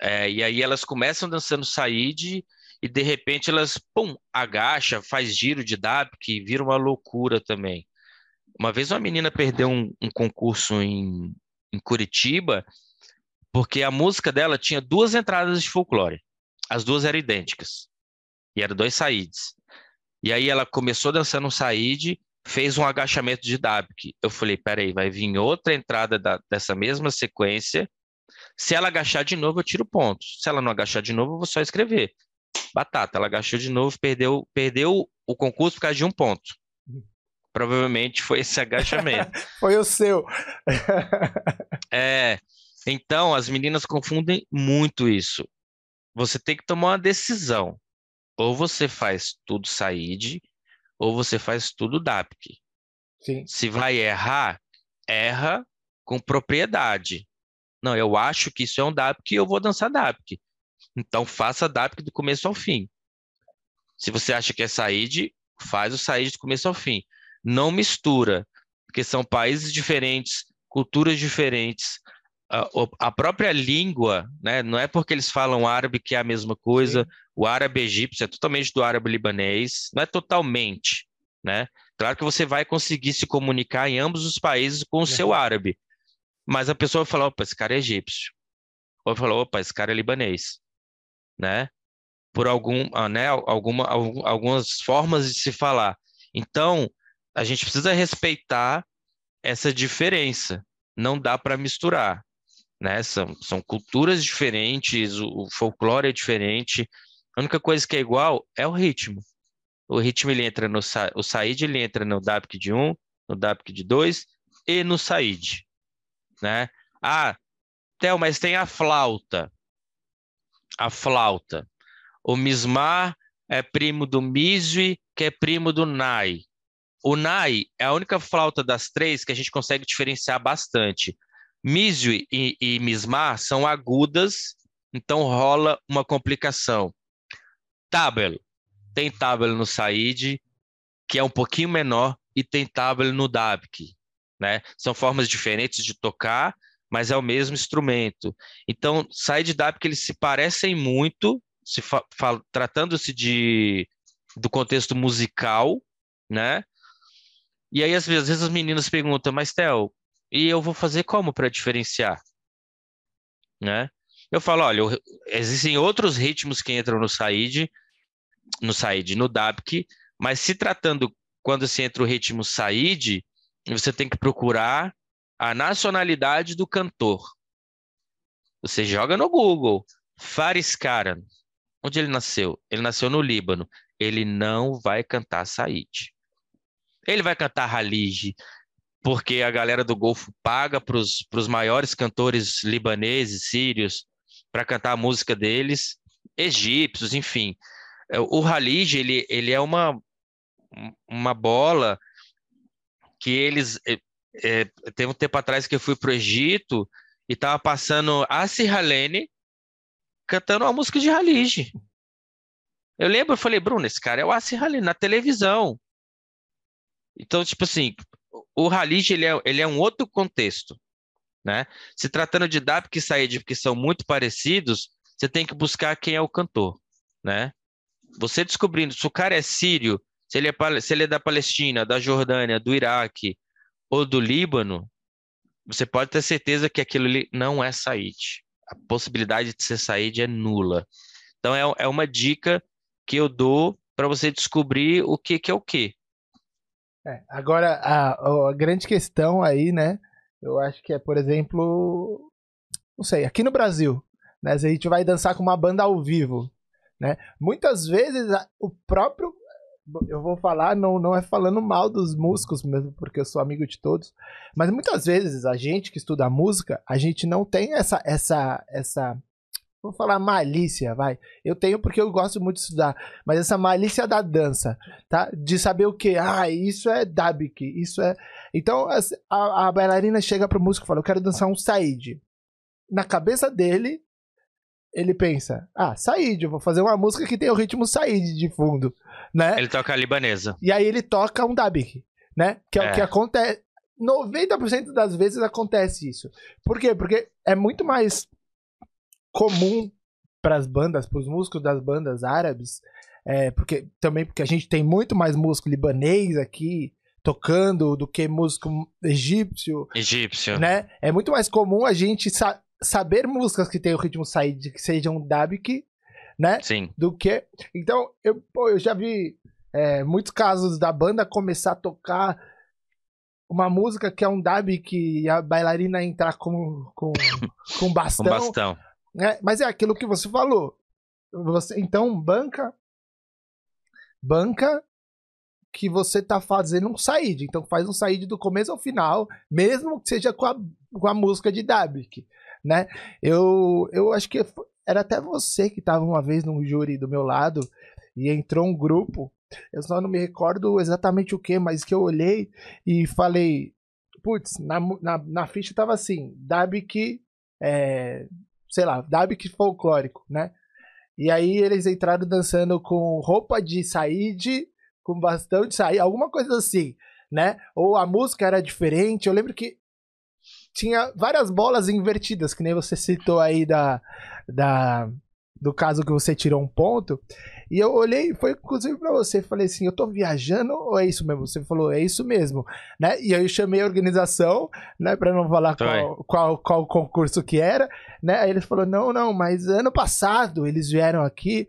É, e aí elas começam dançando saíde e de repente elas, pum, agacha, faz giro de dab, que vira uma loucura também. Uma vez uma menina perdeu um, um concurso em, em Curitiba porque a música dela tinha duas entradas de folclore. As duas eram idênticas. E eram dois saídes. E aí ela começou dançando um saíde, fez um agachamento de dabk. Eu falei, peraí, vai vir outra entrada da, dessa mesma sequência se ela agachar de novo, eu tiro ponto. Se ela não agachar de novo, eu vou só escrever. Batata, ela agachou de novo, perdeu, perdeu o concurso por causa de um ponto. Provavelmente foi esse agachamento. foi o seu. é. Então, as meninas confundem muito isso. Você tem que tomar uma decisão. Ou você faz tudo saíde, ou você faz tudo DAPK. Sim. Se vai errar, erra com propriedade. Não, eu acho que isso é um DAPK e eu vou dançar DAPK. Então faça DAPK do começo ao fim. Se você acha que é saíde, faz o saíde do começo ao fim. Não mistura, porque são países diferentes, culturas diferentes. A, a própria língua, né, não é porque eles falam árabe que é a mesma coisa. Sim. O árabe egípcio é totalmente do árabe libanês, não é totalmente, né? Claro que você vai conseguir se comunicar em ambos os países com o seu árabe, mas a pessoa vai falar, opa, esse cara é egípcio. Ou vai falar, opa, esse cara é libanês. Né? Por algum, ah, né, alguma, algumas formas de se falar. Então, a gente precisa respeitar essa diferença. Não dá para misturar. Né? São, são culturas diferentes, o, o folclore é diferente. A única coisa que é igual é o ritmo. O ritmo ele entra no o Said ele entra no Dabk de 1, no Dabk de 2 e no Said né? Ah, Theo, mas tem a flauta. A flauta. O Mismar é primo do Misui, que é primo do Nai. O Nai é a única flauta das três que a gente consegue diferenciar bastante. Misui e, e Mismar são agudas, então rola uma complicação. Tabel. Tem tabel no Said, que é um pouquinho menor, e tem tabel no Dabki né? São formas diferentes de tocar, mas é o mesmo instrumento. Então, side dub que eles se parecem muito, se tratando-se de do contexto musical, né? E aí às vezes, as meninas perguntam, mas Theo, e eu vou fazer como para diferenciar, né? Eu falo, olha, existem outros ritmos que entram no said, no said, no dabk, mas se tratando quando se entra o ritmo said, você tem que procurar a nacionalidade do cantor. Você joga no Google, Faris Karan. Onde ele nasceu? Ele nasceu no Líbano. Ele não vai cantar Said. Ele vai cantar Halij, porque a galera do Golfo paga para os maiores cantores libaneses, sírios, para cantar a música deles, egípcios, enfim. É, o Halij, ele, ele é uma, uma bola que eles... É, é, um tempo atrás que eu fui para o Egito e estava passando a Halene cantando uma música de Halij. Eu lembro, eu falei, Bruno, esse cara é o Assi Halene na televisão. Então, tipo assim, o Halij, ele é, ele é um outro contexto, né? Se tratando de Dap e Said, que são muito parecidos, você tem que buscar quem é o cantor, né? Você descobrindo se o cara é sírio, se ele é, se ele é da Palestina, da Jordânia, do Iraque ou do Líbano, você pode ter certeza que aquilo ali não é Said. A possibilidade de ser Said é nula. Então é, é uma dica que eu dou para você descobrir o que, que é o que. É, agora, a, a grande questão aí, né? Eu acho que é, por exemplo, não sei, aqui no Brasil, né? Se a gente vai dançar com uma banda ao vivo, né? Muitas vezes o próprio eu vou falar, não, não é falando mal dos músicos mesmo, porque eu sou amigo de todos, mas muitas vezes a gente que estuda música, a gente não tem essa essa essa Vou falar malícia, vai. Eu tenho porque eu gosto muito de estudar. Mas essa malícia da dança, tá? De saber o que? Ah, isso é Dabik, isso é. Então a, a bailarina chega pro músico e fala: Eu quero dançar um Said. Na cabeça dele, ele pensa: Ah, Said, eu vou fazer uma música que tem o ritmo Said de fundo, né? Ele toca a libanesa. E aí ele toca um Dabik, né? Que é, é. o que acontece. 90% das vezes acontece isso. Por quê? Porque é muito mais comum para as bandas, para os músicos das bandas árabes, é, porque também porque a gente tem muito mais músico libanês aqui tocando do que músico egípcio. Egípcio. Né? É muito mais comum a gente sa saber músicas que tem o ritmo saído que sejam dabik, né? Sim. Do que. Então, eu, pô, eu já vi é, muitos casos da banda começar a tocar uma música que é um dab que a bailarina entrar com, com, com bastão. com bastão. É, mas é aquilo que você falou. Você, então, banca. Banca que você tá fazendo um saíde. Então faz um saíde do começo ao final, mesmo que seja com a, com a música de Dabik, né? Eu, eu acho que era até você que tava uma vez num júri do meu lado e entrou um grupo. Eu só não me recordo exatamente o que, mas que eu olhei e falei, putz, na, na, na ficha tava assim, Dabik é, sei lá, Dabik folclórico, né? E aí eles entraram dançando com roupa de saíde, com bastão de saíde, alguma coisa assim, né? Ou a música era diferente. Eu lembro que tinha várias bolas invertidas, que nem você citou aí da, da do caso que você tirou um ponto. E eu olhei, foi inclusive para você, falei assim, eu tô viajando ou é isso mesmo? Você falou, é isso mesmo, né? E aí eu chamei a organização, né, para não falar qual, qual, qual concurso que era, né? Aí ele falou, não, não, mas ano passado eles vieram aqui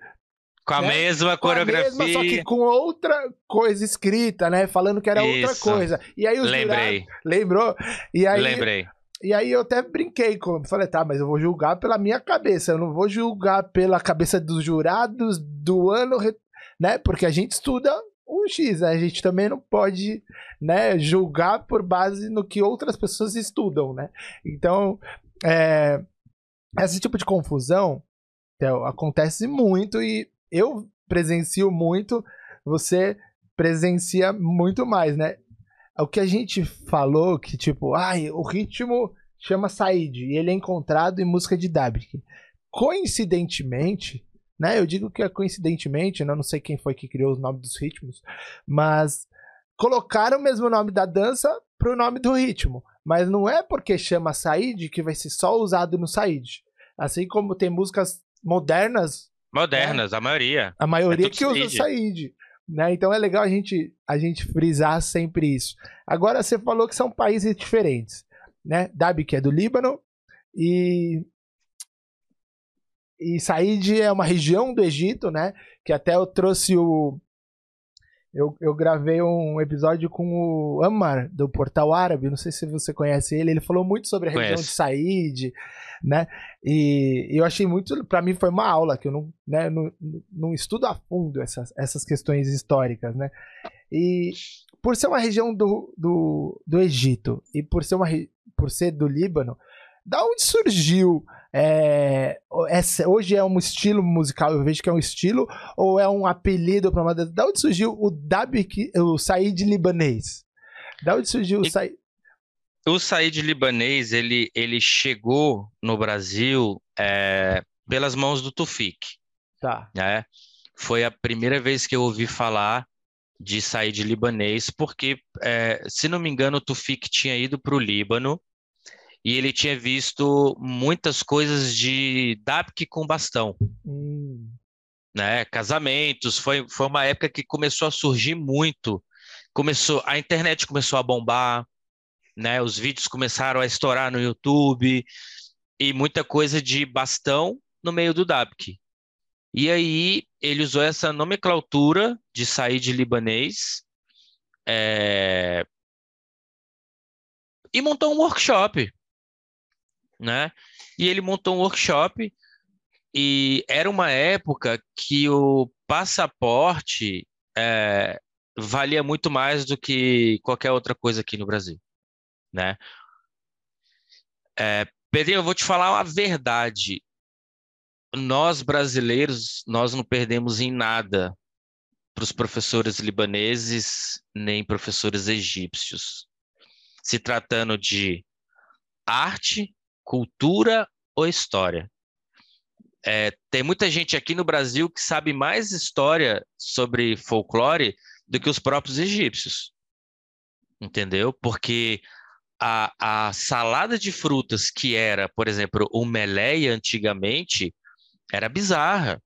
com a né? mesma com coreografia. A mesma, só que com outra coisa escrita, né? Falando que era Isso. outra coisa. E aí os Lembrei. Jurados, lembrou? E aí, Lembrei. E aí eu até brinquei com. Falei, tá, mas eu vou julgar pela minha cabeça. Eu não vou julgar pela cabeça dos jurados do ano, né? Porque a gente estuda um X, né? A gente também não pode, né, julgar por base no que outras pessoas estudam, né? Então, é, esse tipo de confusão então, acontece muito e eu presencio muito, você presencia muito mais, né? O que a gente falou que, tipo, ai, o ritmo chama Said e ele é encontrado em música de Dabik. Coincidentemente, né? Eu digo que é coincidentemente, né, não sei quem foi que criou os nomes dos ritmos, mas colocaram o mesmo nome da dança pro nome do ritmo. Mas não é porque chama Said que vai ser só usado no Said. Assim como tem músicas modernas. Modernas, né? a maioria. A maioria é que usa Said. Né? Então é legal a gente, a gente frisar sempre isso. Agora você falou que são países diferentes. Né? Dabi, que é do Líbano, e, e Said é uma região do Egito, né? Que até eu trouxe o. Eu, eu gravei um episódio com o Ammar, do Portal Árabe, não sei se você conhece ele, ele falou muito sobre a região de Said, né? E, e eu achei muito, para mim foi uma aula, que eu não, né, não, não estudo a fundo essas, essas questões históricas, né? E por ser uma região do, do, do Egito e por ser, uma, por ser do Líbano, da onde surgiu é, essa, hoje é um estilo musical, eu vejo que é um estilo, ou é um apelido para uma. Da onde surgiu o Dabi, o Said libanês? Da onde surgiu o Said? O Said libanês, ele, ele chegou no Brasil é, pelas mãos do Tufik. Tá. Né? Foi a primeira vez que eu ouvi falar de Said libanês, porque, é, se não me engano, o Tufik tinha ido para o Líbano e ele tinha visto muitas coisas de Dabk com bastão. Hum. Né? Casamentos, foi, foi uma época que começou a surgir muito. Começou, a internet começou a bombar, né? Os vídeos começaram a estourar no YouTube e muita coisa de bastão no meio do Dabk. E aí ele usou essa nomenclatura de sair de libanês é... e montou um workshop né? E ele montou um workshop e era uma época que o passaporte é, valia muito mais do que qualquer outra coisa aqui no Brasil, né? É, Pedrinho, eu vou te falar uma verdade. Nós brasileiros, nós não perdemos em nada para os professores libaneses nem professores egípcios. Se tratando de arte cultura ou história? É, tem muita gente aqui no Brasil que sabe mais história sobre folclore do que os próprios egípcios. Entendeu? Porque a, a salada de frutas que era, por exemplo, o meleia antigamente, era bizarra.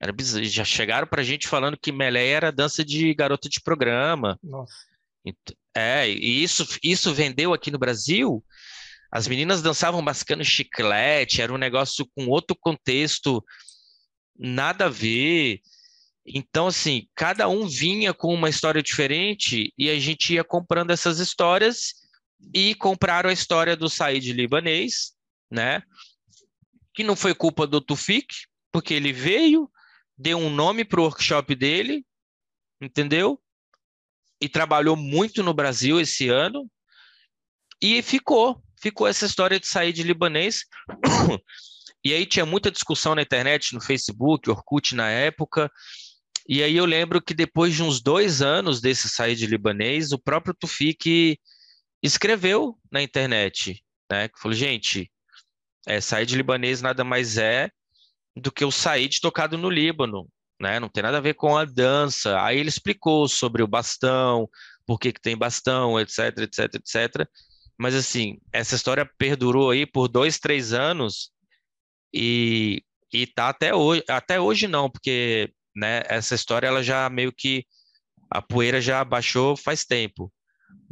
Era. Já chegaram para a gente falando que meleia era dança de garota de programa. Nossa. É, e isso, isso vendeu aqui no Brasil as meninas dançavam mascando chiclete, era um negócio com outro contexto, nada a ver. Então, assim, cada um vinha com uma história diferente e a gente ia comprando essas histórias e compraram a história do Said libanês, né? Que não foi culpa do Tufik, porque ele veio, deu um nome para o workshop dele, entendeu? E trabalhou muito no Brasil esse ano e ficou ficou essa história de sair de libanês. e aí tinha muita discussão na internet, no Facebook, Orkut na época. E aí eu lembro que depois de uns dois anos desse sair de libanês, o próprio Tufik escreveu na internet, né? Que falou, gente, é, sair de libanês nada mais é do que o sair de tocado no Líbano, né? Não tem nada a ver com a dança. Aí ele explicou sobre o bastão, por que, que tem bastão, etc, etc, etc. Mas assim, essa história perdurou aí por dois, três anos e, e tá até hoje. Até hoje não, porque né, essa história ela já meio que a poeira já baixou faz tempo,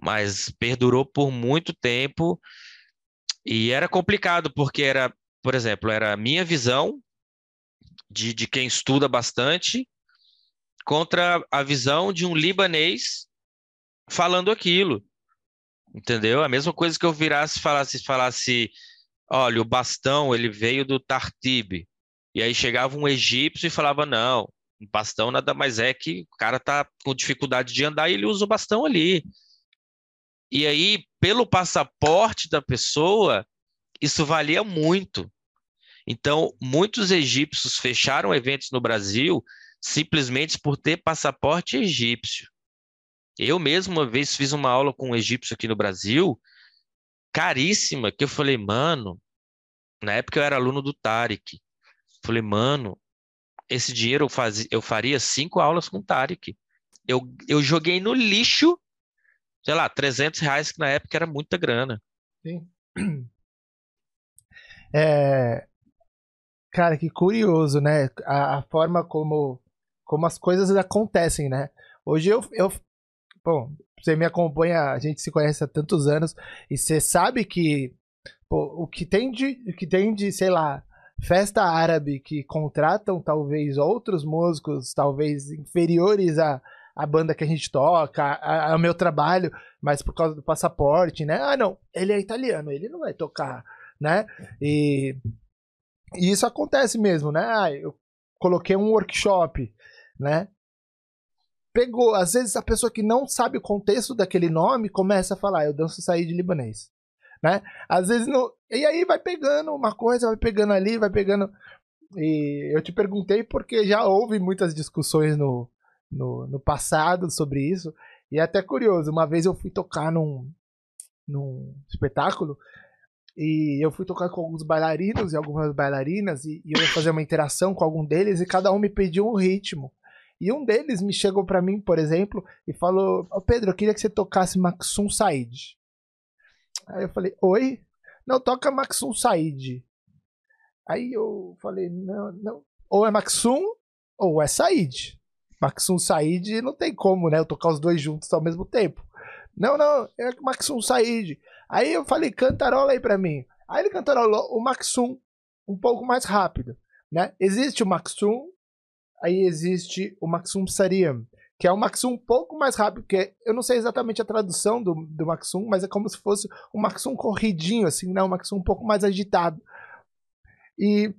mas perdurou por muito tempo e era complicado porque era, por exemplo, era a minha visão de, de quem estuda bastante contra a visão de um libanês falando aquilo. Entendeu? A mesma coisa que eu virasse falasse, falasse, olha, o bastão ele veio do Tartib. E aí chegava um egípcio e falava, não, bastão nada mais é que o cara tá com dificuldade de andar e ele usa o bastão ali. E aí, pelo passaporte da pessoa, isso valia muito. Então, muitos egípcios fecharam eventos no Brasil simplesmente por ter passaporte egípcio. Eu mesmo uma vez fiz uma aula com um egípcio aqui no Brasil, caríssima, que eu falei, mano, na época eu era aluno do Tarek. Falei, mano, esse dinheiro eu, eu faria cinco aulas com o Tarek. Eu, eu joguei no lixo, sei lá, 300 reais, que na época era muita grana. Sim. É... Cara, que curioso, né? A, a, forma como, como as coisas acontecem, né? Hoje eu, eu Bom, você me acompanha, a gente se conhece há tantos anos e você sabe que pô, o que tem de, o que tem de, sei lá, festa árabe que contratam talvez outros músicos, talvez inferiores à, à banda que a gente toca, ao meu trabalho, mas por causa do passaporte, né? Ah, não, ele é italiano, ele não vai tocar, né? E, e isso acontece mesmo, né? Ah, eu coloquei um workshop, né? pegou. Às vezes a pessoa que não sabe o contexto daquele nome começa a falar, ah, eu danço sair de libanês. Né? Às vezes não. E aí vai pegando uma coisa, vai pegando ali, vai pegando. E eu te perguntei porque já houve muitas discussões no, no, no passado sobre isso. E é até curioso, uma vez eu fui tocar num, num espetáculo e eu fui tocar com alguns bailarinos e algumas bailarinas e, e eu ia fazer uma interação com algum deles e cada um me pediu um ritmo. E um deles me chegou para mim, por exemplo, e falou: oh, Pedro, eu queria que você tocasse Maxum Said. Aí eu falei: Oi? Não, toca Maxum Said. Aí eu falei: Não, não. Ou é Maxum ou é Said. Maxum Said não tem como, né? Eu tocar os dois juntos ao mesmo tempo. Não, não, é Maxum Said. Aí eu falei, cantarola aí pra mim. Aí ele cantarolou o Maxum um pouco mais rápido, né? Existe o Maxum, aí existe o Maxum Sariam, que é o Maxum um pouco mais rápido, que eu não sei exatamente a tradução do, do Maxum, mas é como se fosse um Maxum corridinho, assim, né? Um Maxum um pouco mais agitado. E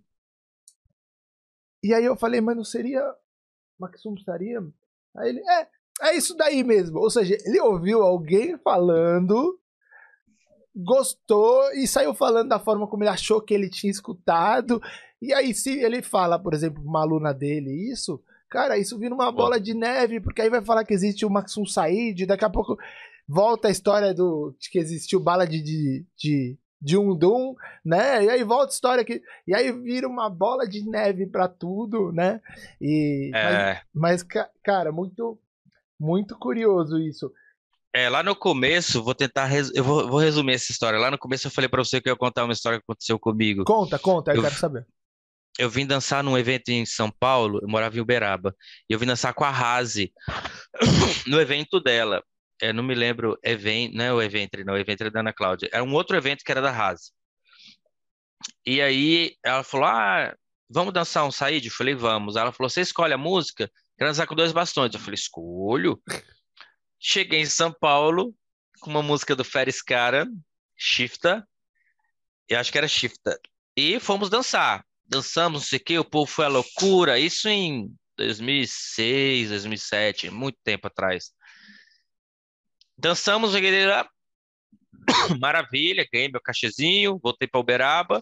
e aí eu falei, mas não seria Maxum Sariam? Aí ele, é, é isso daí mesmo. Ou seja, ele ouviu alguém falando, gostou e saiu falando da forma como ele achou que ele tinha escutado. E aí, se ele fala, por exemplo, uma aluna dele isso, cara, isso vira uma bola de neve, porque aí vai falar que existe o Maxum Said, daqui a pouco volta a história do, de que existiu bala de, de, de, de um Doom, né? E aí volta a história que. E aí vira uma bola de neve para tudo, né? E, é. mas, mas, cara, muito muito curioso isso. É, lá no começo, vou tentar. Res... Eu vou, vou, resumir essa história. Lá no começo eu falei para você que eu ia contar uma história que aconteceu comigo. Conta, conta, eu, eu quero saber. Eu vim dançar num evento em São Paulo, eu morava em Uberaba, e eu vim dançar com a Razi no evento dela. Eu não me lembro, evento, não é o evento, não, o evento era da Ana Cláudia. Era um outro evento que era da Razi. E aí ela falou: Ah, vamos dançar um saíde? Eu falei, vamos. Ela falou: Você escolhe a música? Quero dançar com dois bastões. Eu falei, escolho. Cheguei em São Paulo com uma música do Ferris Cara, Shifta. Eu acho que era Shifta. E fomos dançar. Dançamos, não sei o quê, o povo foi a loucura. Isso em 2006, 2007, muito tempo atrás. Dançamos, lá. Maravilha, ganhei meu cachezinho, voltei para Uberaba.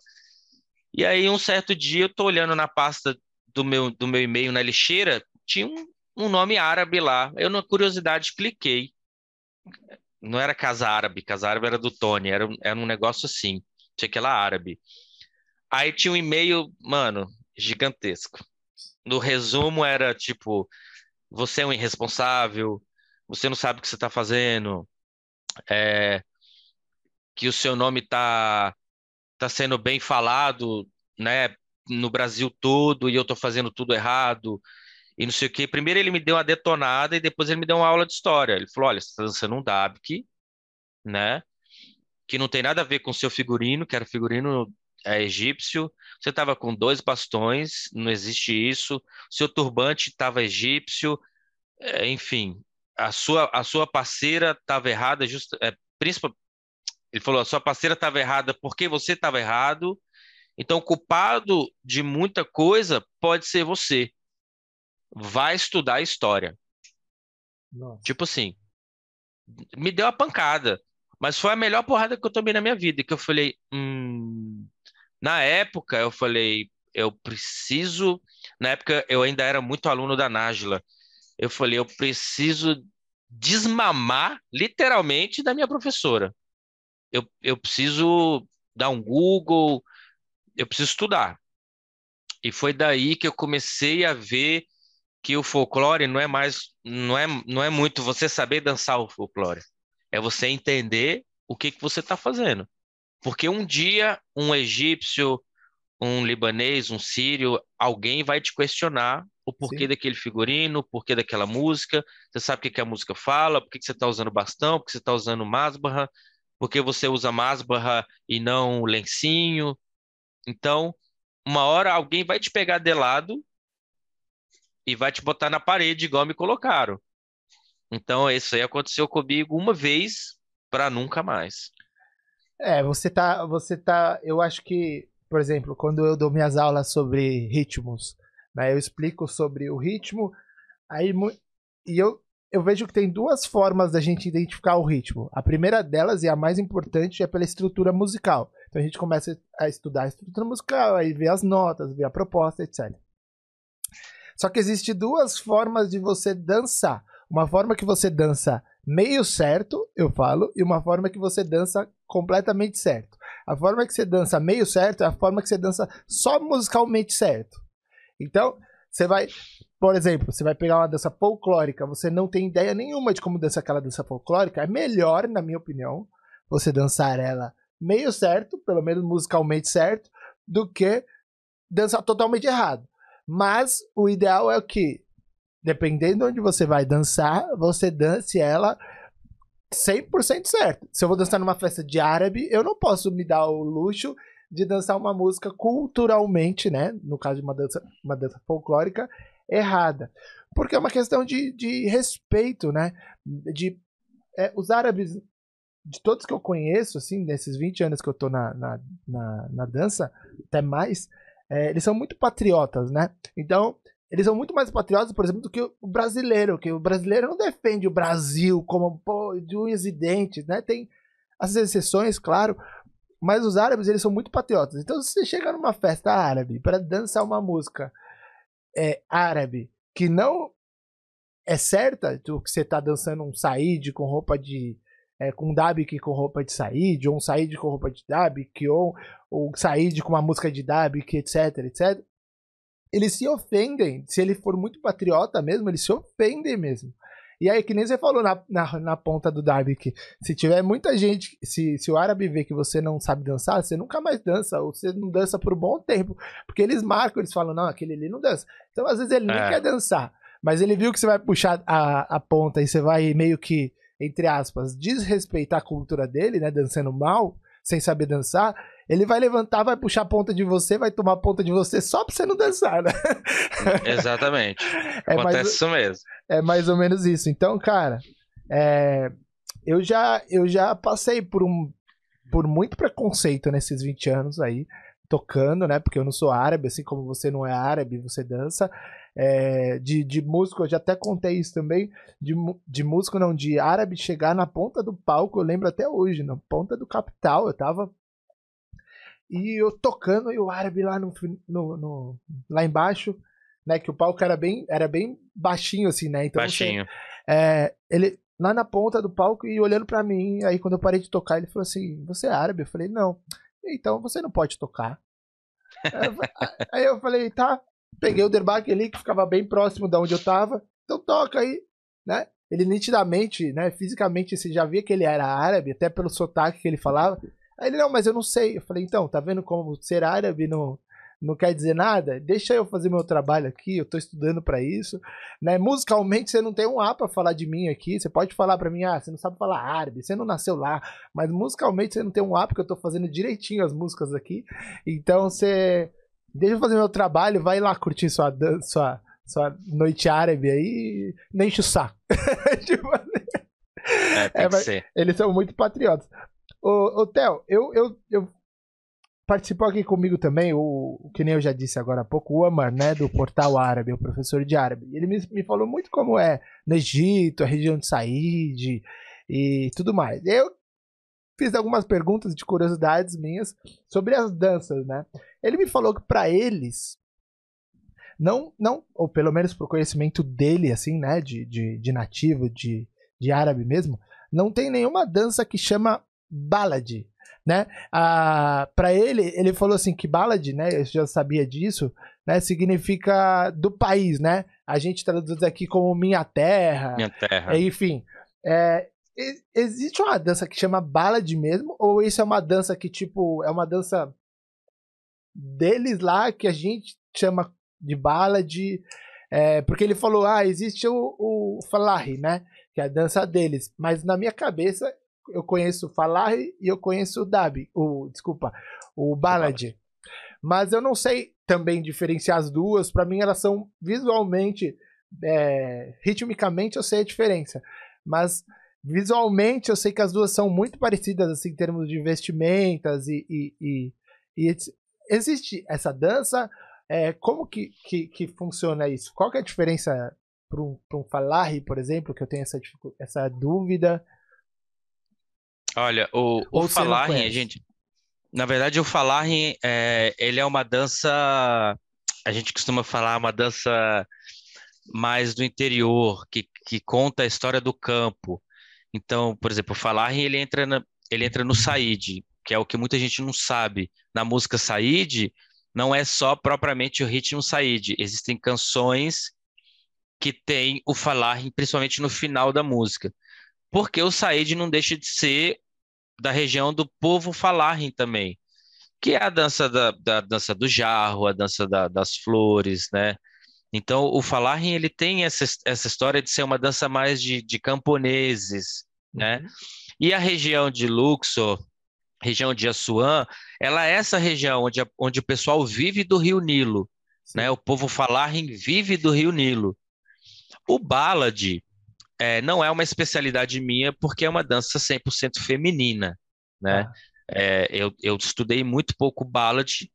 E aí, um certo dia, eu tô olhando na pasta do meu, do meu e-mail na lixeira, tinha um, um nome árabe lá. Eu, na curiosidade, cliquei. Não era Casa Árabe, Casa Árabe era do Tony, era, era um negócio assim. Tinha aquela árabe. Aí tinha um e-mail, mano, gigantesco. No resumo era tipo: você é um irresponsável, você não sabe o que você está fazendo, é, que o seu nome está tá sendo bem falado, né, no Brasil todo e eu estou fazendo tudo errado e não sei o que. Primeiro ele me deu uma detonada e depois ele me deu uma aula de história. Ele falou: olha, você está dançando um dabk, né? Que não tem nada a ver com o seu figurino, que era figurino é, egípcio. Você estava com dois bastões, não existe isso. Seu turbante estava egípcio, é, enfim. A sua, a sua parceira estava errada, just, é, principal, ele falou: a sua parceira estava errada porque você estava errado. Então, o culpado de muita coisa pode ser você vai estudar história. Nossa. Tipo assim, me deu a pancada, mas foi a melhor porrada que eu tomei na minha vida, que eu falei, hum... na época eu falei, eu preciso, na época eu ainda era muito aluno da Nájila, eu falei, eu preciso desmamar literalmente da minha professora. Eu, eu preciso dar um Google, eu preciso estudar. E foi daí que eu comecei a ver que o folclore não é mais, não é, não é muito você saber dançar o folclore, é você entender o que, que você está fazendo. Porque um dia um egípcio, um libanês, um sírio, alguém vai te questionar o porquê Sim. daquele figurino, o porquê daquela música. Você sabe o que, que a música fala, por que, que você está usando bastão, por que você está usando masbarra, por que você usa masbarra e não lencinho. Então, uma hora alguém vai te pegar de lado e vai te botar na parede, igual me colocaram. Então, isso aí aconteceu comigo uma vez para nunca mais. É, você tá, você tá, eu acho que, por exemplo, quando eu dou minhas aulas sobre ritmos, né, eu explico sobre o ritmo, aí e eu eu vejo que tem duas formas da gente identificar o ritmo. A primeira delas, e a mais importante, é pela estrutura musical. Então a gente começa a estudar a estrutura musical, aí vê as notas, vê a proposta, etc. Só que existe duas formas de você dançar. Uma forma que você dança meio certo, eu falo, e uma forma que você dança completamente certo. A forma que você dança meio certo é a forma que você dança só musicalmente certo. Então, você vai, por exemplo, você vai pegar uma dança folclórica, você não tem ideia nenhuma de como dança aquela dança folclórica, é melhor, na minha opinião, você dançar ela meio certo, pelo menos musicalmente certo, do que dançar totalmente errado. Mas o ideal é o que, dependendo de onde você vai dançar, você dance ela 100% certo. Se eu vou dançar numa festa de árabe, eu não posso me dar o luxo de dançar uma música culturalmente, né? No caso de uma dança, uma dança folclórica, errada. Porque é uma questão de, de respeito, né? De, é, os árabes, de todos que eu conheço, assim, nesses 20 anos que eu tô na, na, na, na dança, até mais, é, eles são muito patriotas, né? Então, eles são muito mais patriotas, por exemplo, do que o brasileiro, que o brasileiro não defende o Brasil como pô, de unhas e dentes, né? Tem as exceções, claro, mas os árabes, eles são muito patriotas. Então, se você chega numa festa árabe para dançar uma música é, árabe que não é certa, que você está dançando um saíde com roupa de é, com um Dabik com roupa de Said, ou um Said com roupa de Dabik, ou, ou Said com uma música de Dabik, etc, etc. Eles se ofendem, se ele for muito patriota mesmo, eles se ofendem mesmo. E aí, que nem você falou na, na, na ponta do Dabik, se tiver muita gente, se, se o árabe vê que você não sabe dançar, você nunca mais dança, ou você não dança por um bom tempo. Porque eles marcam, eles falam, não, aquele ali não dança. Então, às vezes, ele nem é. quer dançar. Mas ele viu que você vai puxar a, a ponta e você vai meio que entre aspas, desrespeitar a cultura dele, né, dançando mal, sem saber dançar, ele vai levantar, vai puxar a ponta de você, vai tomar a ponta de você só pra você não dançar, né? Exatamente. É Acontece mais, isso mesmo. É mais ou menos isso. Então, cara, é, eu, já, eu já passei por um por muito preconceito nesses 20 anos aí, tocando, né? Porque eu não sou árabe, assim como você não é árabe, você dança. É, de, de músico, eu já até contei isso também, de, de músico não, de árabe chegar na ponta do palco, eu lembro até hoje, na ponta do capital, eu tava e eu tocando e o árabe lá no, no, no, lá embaixo, né, que o palco era bem era bem baixinho assim, né? Então baixinho. Você, é, ele lá na ponta do palco e olhando para mim, aí quando eu parei de tocar, ele falou assim: "Você é árabe?" Eu falei: "Não". Então você não pode tocar. aí eu falei: "Tá, Peguei o Derbach ali, que ficava bem próximo da onde eu tava. Então toca aí, né? Ele nitidamente, né, fisicamente, você já via que ele era árabe, até pelo sotaque que ele falava. Aí ele, não, mas eu não sei. Eu falei, então, tá vendo como ser árabe não, não quer dizer nada? Deixa eu fazer meu trabalho aqui, eu tô estudando para isso. Né? Musicalmente, você não tem um A pra falar de mim aqui. Você pode falar para mim, ah, você não sabe falar árabe, você não nasceu lá. Mas musicalmente, você não tem um A, porque eu tô fazendo direitinho as músicas aqui. Então, você Deixa eu fazer meu trabalho, vai lá curtir sua, sua, sua noite árabe aí nem enche o saco. tipo, é, é. Eles são muito patriotas. Ô, ô Theo, eu, eu, eu participou aqui comigo também, o, que nem eu já disse agora há pouco, o Amar, né, do Portal Árabe, o professor de árabe. Ele me, me falou muito como é no Egito, a região de Said e tudo mais. Eu fiz algumas perguntas de curiosidades minhas sobre as danças, né? Ele me falou que para eles não, não, ou pelo menos pro conhecimento dele, assim, né, de, de, de nativo, de, de árabe mesmo, não tem nenhuma dança que chama ballad, né? Ah, para ele, ele falou assim que ballad, né, eu já sabia disso, né, significa do país, né? A gente traduz aqui como minha terra. Minha terra. Enfim, é, existe uma dança que chama ballad mesmo? Ou isso é uma dança que, tipo, é uma dança deles lá que a gente chama de ballad? É, porque ele falou, ah, existe o, o Falahi, né? Que é a dança deles. Mas na minha cabeça, eu conheço o Falahi e eu conheço o Dabi. O, desculpa, o ballad. Mas eu não sei também diferenciar as duas. Para mim, elas são visualmente, é, ritmicamente, eu sei a diferença. Mas Visualmente, eu sei que as duas são muito parecidas, assim, em termos de vestimentas e, e, e, e existe essa dança. É, como que, que, que, funciona isso? Qual que é a diferença para um, um falarre, por exemplo, que eu tenho essa, essa dúvida? Olha, o, o falarre, gente, na verdade o falarre, é, ele é uma dança, a gente costuma falar uma dança mais do interior, que, que conta a história do campo. Então, por exemplo, o falarre, ele entra, na, ele entra no saíde, que é o que muita gente não sabe. Na música saíde, não é só propriamente o ritmo saíde, existem canções que tem o falar, principalmente no final da música. Porque o Said não deixa de ser da região do povo falarem também, que é a dança da, da dança do jarro, a dança da, das flores, né? Então, o falarem, ele tem essa, essa história de ser uma dança mais de, de camponeses, né? Uhum. E a região de Luxor, região de Assuã, ela é essa região onde, onde o pessoal vive do Rio Nilo, Sim. né? O povo falarem vive do Rio Nilo. O ballad é, não é uma especialidade minha porque é uma dança 100% feminina, né? Ah. É, eu, eu estudei muito pouco ballad,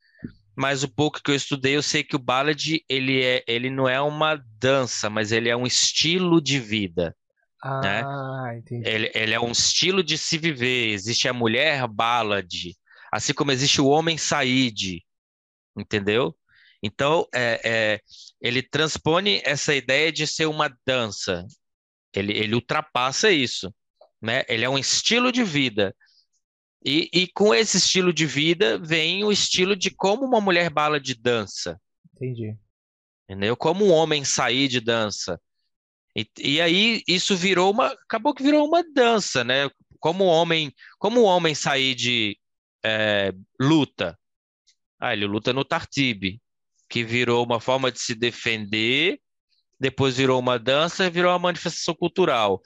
mas o pouco que eu estudei, eu sei que o ballad ele, é, ele não é uma dança, mas ele é um estilo de vida. Né? Ah, né? entendi. Ele, ele é um estilo de se viver. Existe a mulher ballad, assim como existe o homem saíde, entendeu? Então, é, é, ele transpõe essa ideia de ser uma dança. Ele, ele ultrapassa isso. Né? Ele é um estilo de vida. E, e com esse estilo de vida vem o estilo de como uma mulher bala de dança. Entendi. Entendeu? Como um homem sair de dança. E, e aí isso virou uma. Acabou que virou uma dança, né? Como o homem, como o homem sair de é, luta. Ah, ele luta no Tartibe que virou uma forma de se defender, depois virou uma dança, virou uma manifestação cultural.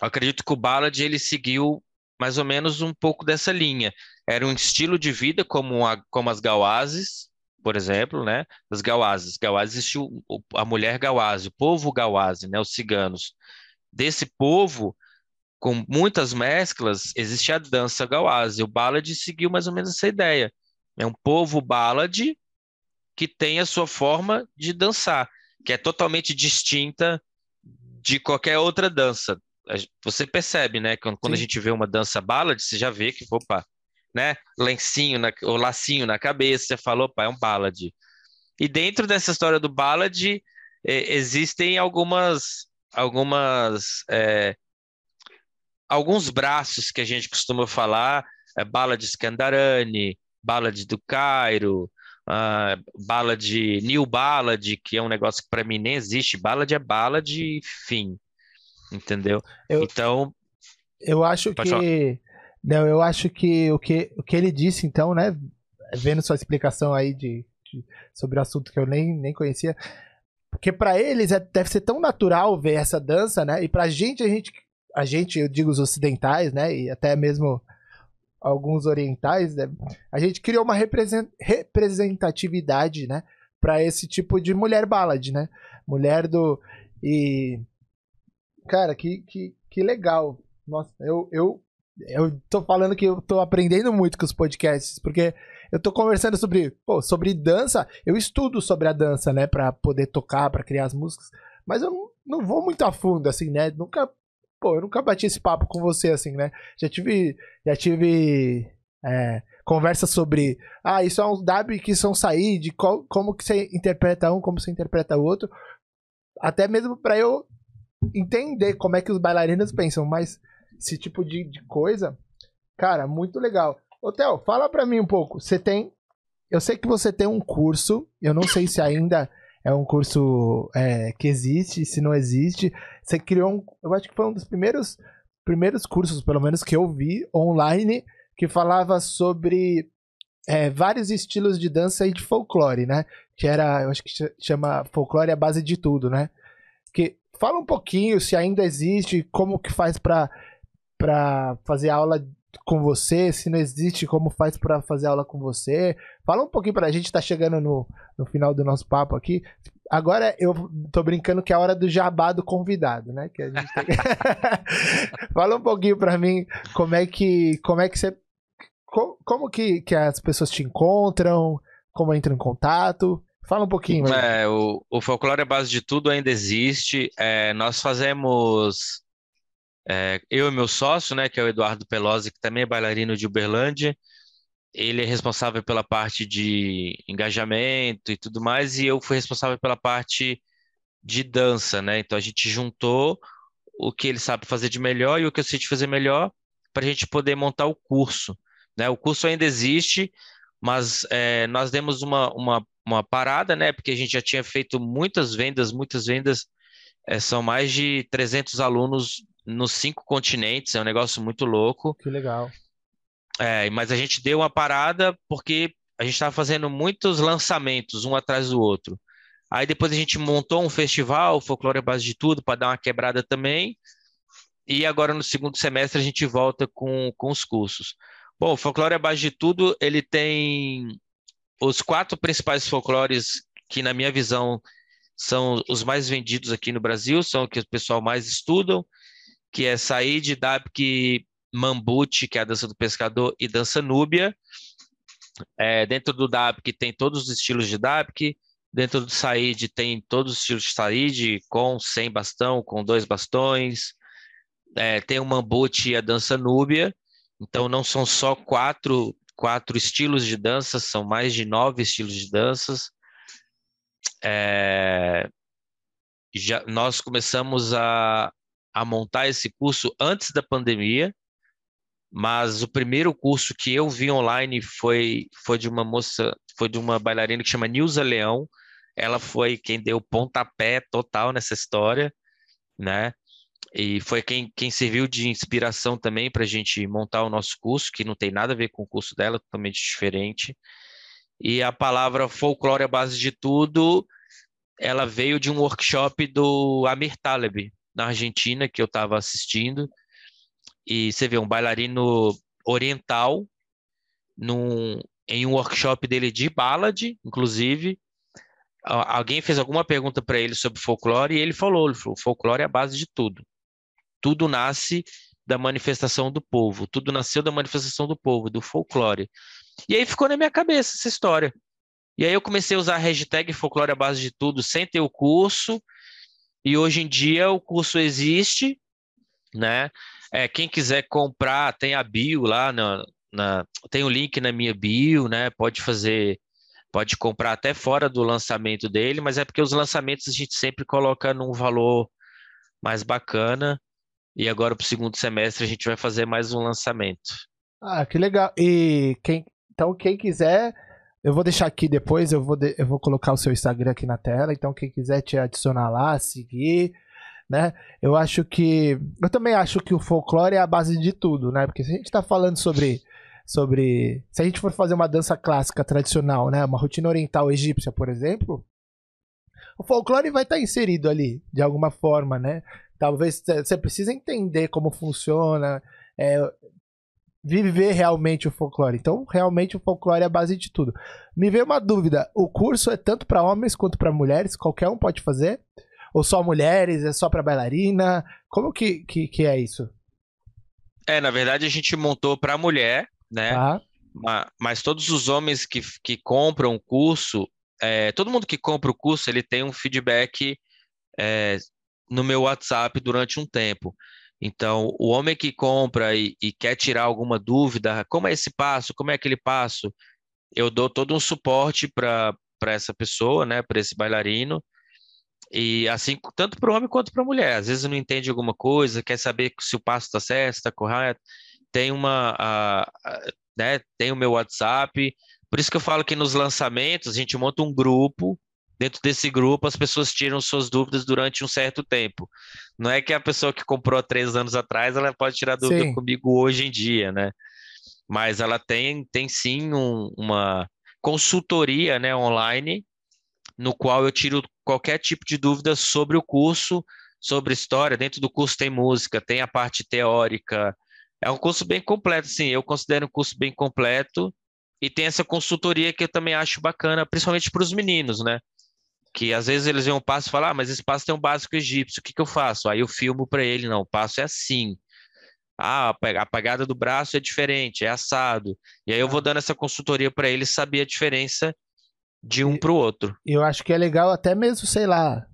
Eu acredito que o Ballad ele seguiu mais ou menos um pouco dessa linha. Era um estilo de vida como, a, como as gauazes, por exemplo, né? As gauazes. Gauazes existiu a mulher gauaze, o povo gauaze, né? Os ciganos. Desse povo, com muitas mesclas, existe a dança gauaze. O Ballad seguiu mais ou menos essa ideia. É um povo Ballad que tem a sua forma de dançar, que é totalmente distinta de qualquer outra dança. Você percebe, né? Quando, quando a gente vê uma dança ballad, você já vê que, opa, né? Lencinho, na, o lacinho na cabeça, você falou, opa, é um ballad. E dentro dessa história do ballad, é, existem algumas, algumas, é, alguns braços que a gente costuma falar, é, ballad Scandarani, ballad do Cairo, uh, ballad, new ballad, que é um negócio que para mim nem existe. Ballad é ballad e fim. Entendeu? Eu, então. Eu acho que. Falar. Não, eu acho que o, que o que ele disse, então, né? Vendo sua explicação aí de, de sobre o assunto que eu nem, nem conhecia. Porque para eles é, deve ser tão natural ver essa dança, né? E pra gente, a gente, a gente, eu digo os ocidentais, né? E até mesmo alguns orientais, né? a gente criou uma representatividade, né, para esse tipo de mulher ballad, né? Mulher do e cara, que que, que legal. Nossa, eu eu eu tô falando que eu tô aprendendo muito com os podcasts, porque eu tô conversando sobre, pô, sobre dança, eu estudo sobre a dança, né, para poder tocar, para criar as músicas, mas eu não, não vou muito a fundo assim, né? Nunca pô, eu nunca bati esse papo com você assim, né? Já tive, já tive é, conversa sobre, ah, isso é um W que são sair, de qual, como que você interpreta um, como você interpreta o outro, até mesmo para eu entender como é que os bailarinos pensam, mas esse tipo de, de coisa, cara, muito legal. Ô, Theo, fala pra mim um pouco, você tem, eu sei que você tem um curso, eu não sei se ainda é um curso é, que existe, se não existe. Você criou um. Eu acho que foi um dos primeiros, primeiros cursos, pelo menos, que eu vi online, que falava sobre é, vários estilos de dança e de folclore, né? Que era, eu acho que chama folclore a base de tudo, né? Que fala um pouquinho se ainda existe, como que faz para para fazer aula com você, se não existe, como faz para fazer aula com você. Fala um pouquinho pra gente, tá chegando no, no final do nosso papo aqui. Agora eu tô brincando que é a hora do jabá do convidado, né? Que a gente tem... Fala um pouquinho para mim como é que como é que você como que, que as pessoas te encontram, como entram em contato. Fala um pouquinho. É, o, o folclore é base de tudo ainda existe. É, nós fazemos, é, eu e meu sócio, né, que é o Eduardo Pelosi, que também é bailarino de Uberlândia, ele é responsável pela parte de engajamento e tudo mais, e eu fui responsável pela parte de dança, né? Então a gente juntou o que ele sabe fazer de melhor e o que eu sei de fazer melhor para a gente poder montar o curso. Né? O curso ainda existe, mas é, nós demos uma, uma, uma parada, né? Porque a gente já tinha feito muitas vendas, muitas vendas, é, são mais de 300 alunos nos cinco continentes, é um negócio muito louco. Que legal. É, mas a gente deu uma parada porque a gente estava fazendo muitos lançamentos, um atrás do outro. Aí depois a gente montou um festival, Folclore é Base de Tudo, para dar uma quebrada também. E agora no segundo semestre a gente volta com, com os cursos. Bom, o Folclore é Base de Tudo, ele tem os quatro principais folclores que, na minha visão, são os mais vendidos aqui no Brasil, são o que o pessoal mais estudam, que é Saíde, Dabke, Mambuti, que é a dança do pescador, e dança núbia. É, dentro do Dabke tem todos os estilos de Dabke, Dentro do Said tem todos os estilos de Said, com, sem bastão, com dois bastões. É, tem o Mambuti e a dança núbia. Então não são só quatro, quatro estilos de dança, são mais de nove estilos de danças. É, já, nós começamos a, a montar esse curso antes da pandemia, mas o primeiro curso que eu vi online foi, foi de uma moça, foi de uma bailarina que chama Nilza Leão, ela foi quem deu pontapé total nessa história, né? E foi quem, quem serviu de inspiração também para a gente montar o nosso curso, que não tem nada a ver com o curso dela, totalmente diferente. E a palavra folclore à base de tudo, ela veio de um workshop do Amir Taleb, na Argentina, que eu estava assistindo. E você vê um bailarino oriental num, em um workshop dele de ballad, inclusive, alguém fez alguma pergunta para ele sobre folclore e ele falou, falou, folclore é a base de tudo. Tudo nasce da manifestação do povo, tudo nasceu da manifestação do povo, do folclore. E aí ficou na minha cabeça essa história. E aí eu comecei a usar a hashtag folclore à base de tudo sem ter o curso. E hoje em dia o curso existe, né? É, quem quiser comprar, tem a bio lá, na, na, tem o link na minha bio, né? Pode fazer pode comprar até fora do lançamento dele, mas é porque os lançamentos a gente sempre coloca num valor mais bacana. E agora para o segundo semestre a gente vai fazer mais um lançamento. Ah, que legal. E quem, então quem quiser, eu vou deixar aqui depois, eu vou, de, eu vou colocar o seu Instagram aqui na tela. Então quem quiser te adicionar lá, seguir, né? Eu acho que, eu também acho que o folclore é a base de tudo, né? Porque se a gente está falando sobre sobre. Se a gente for fazer uma dança clássica tradicional, né? Uma rotina oriental egípcia, por exemplo, o folclore vai estar inserido ali, de alguma forma, né? Talvez você precisa entender como funciona, é, viver realmente o folclore. Então, realmente o folclore é a base de tudo. Me veio uma dúvida: o curso é tanto para homens quanto para mulheres? Qualquer um pode fazer? Ou só mulheres? É só para bailarina? Como que, que, que é isso? É, na verdade a gente montou para mulher, né? Tá. Mas, mas, todos os homens que, que compram o curso, é, todo mundo que compra o curso, ele tem um feedback é, no meu WhatsApp durante um tempo. Então, o homem que compra e, e, quer tirar alguma dúvida, como é esse passo, como é aquele passo, eu dou todo um suporte para essa pessoa, né, para esse bailarino, e assim, tanto para o homem quanto para a mulher. Às vezes não entende alguma coisa, quer saber se o passo está certo, está correto tem uma, a, a, né, tem o meu WhatsApp. Por isso que eu falo que nos lançamentos a gente monta um grupo. Dentro desse grupo, as pessoas tiram suas dúvidas durante um certo tempo. Não é que a pessoa que comprou há três anos atrás, ela pode tirar dúvida sim. comigo hoje em dia, né? Mas ela tem, tem sim um, uma consultoria né, online, no qual eu tiro qualquer tipo de dúvida sobre o curso, sobre história. Dentro do curso tem música, tem a parte teórica, é um curso bem completo, sim. Eu considero um curso bem completo e tem essa consultoria que eu também acho bacana, principalmente para os meninos, né? Que às vezes eles veem um passo e falam, ah, mas esse passo tem um básico egípcio, o que, que eu faço? Aí eu filmo para ele, não, o passo é assim. Ah, a pegada do braço é diferente, é assado. E aí eu vou dando essa consultoria para ele saber a diferença de um para o outro. Eu acho que é legal até mesmo, sei lá,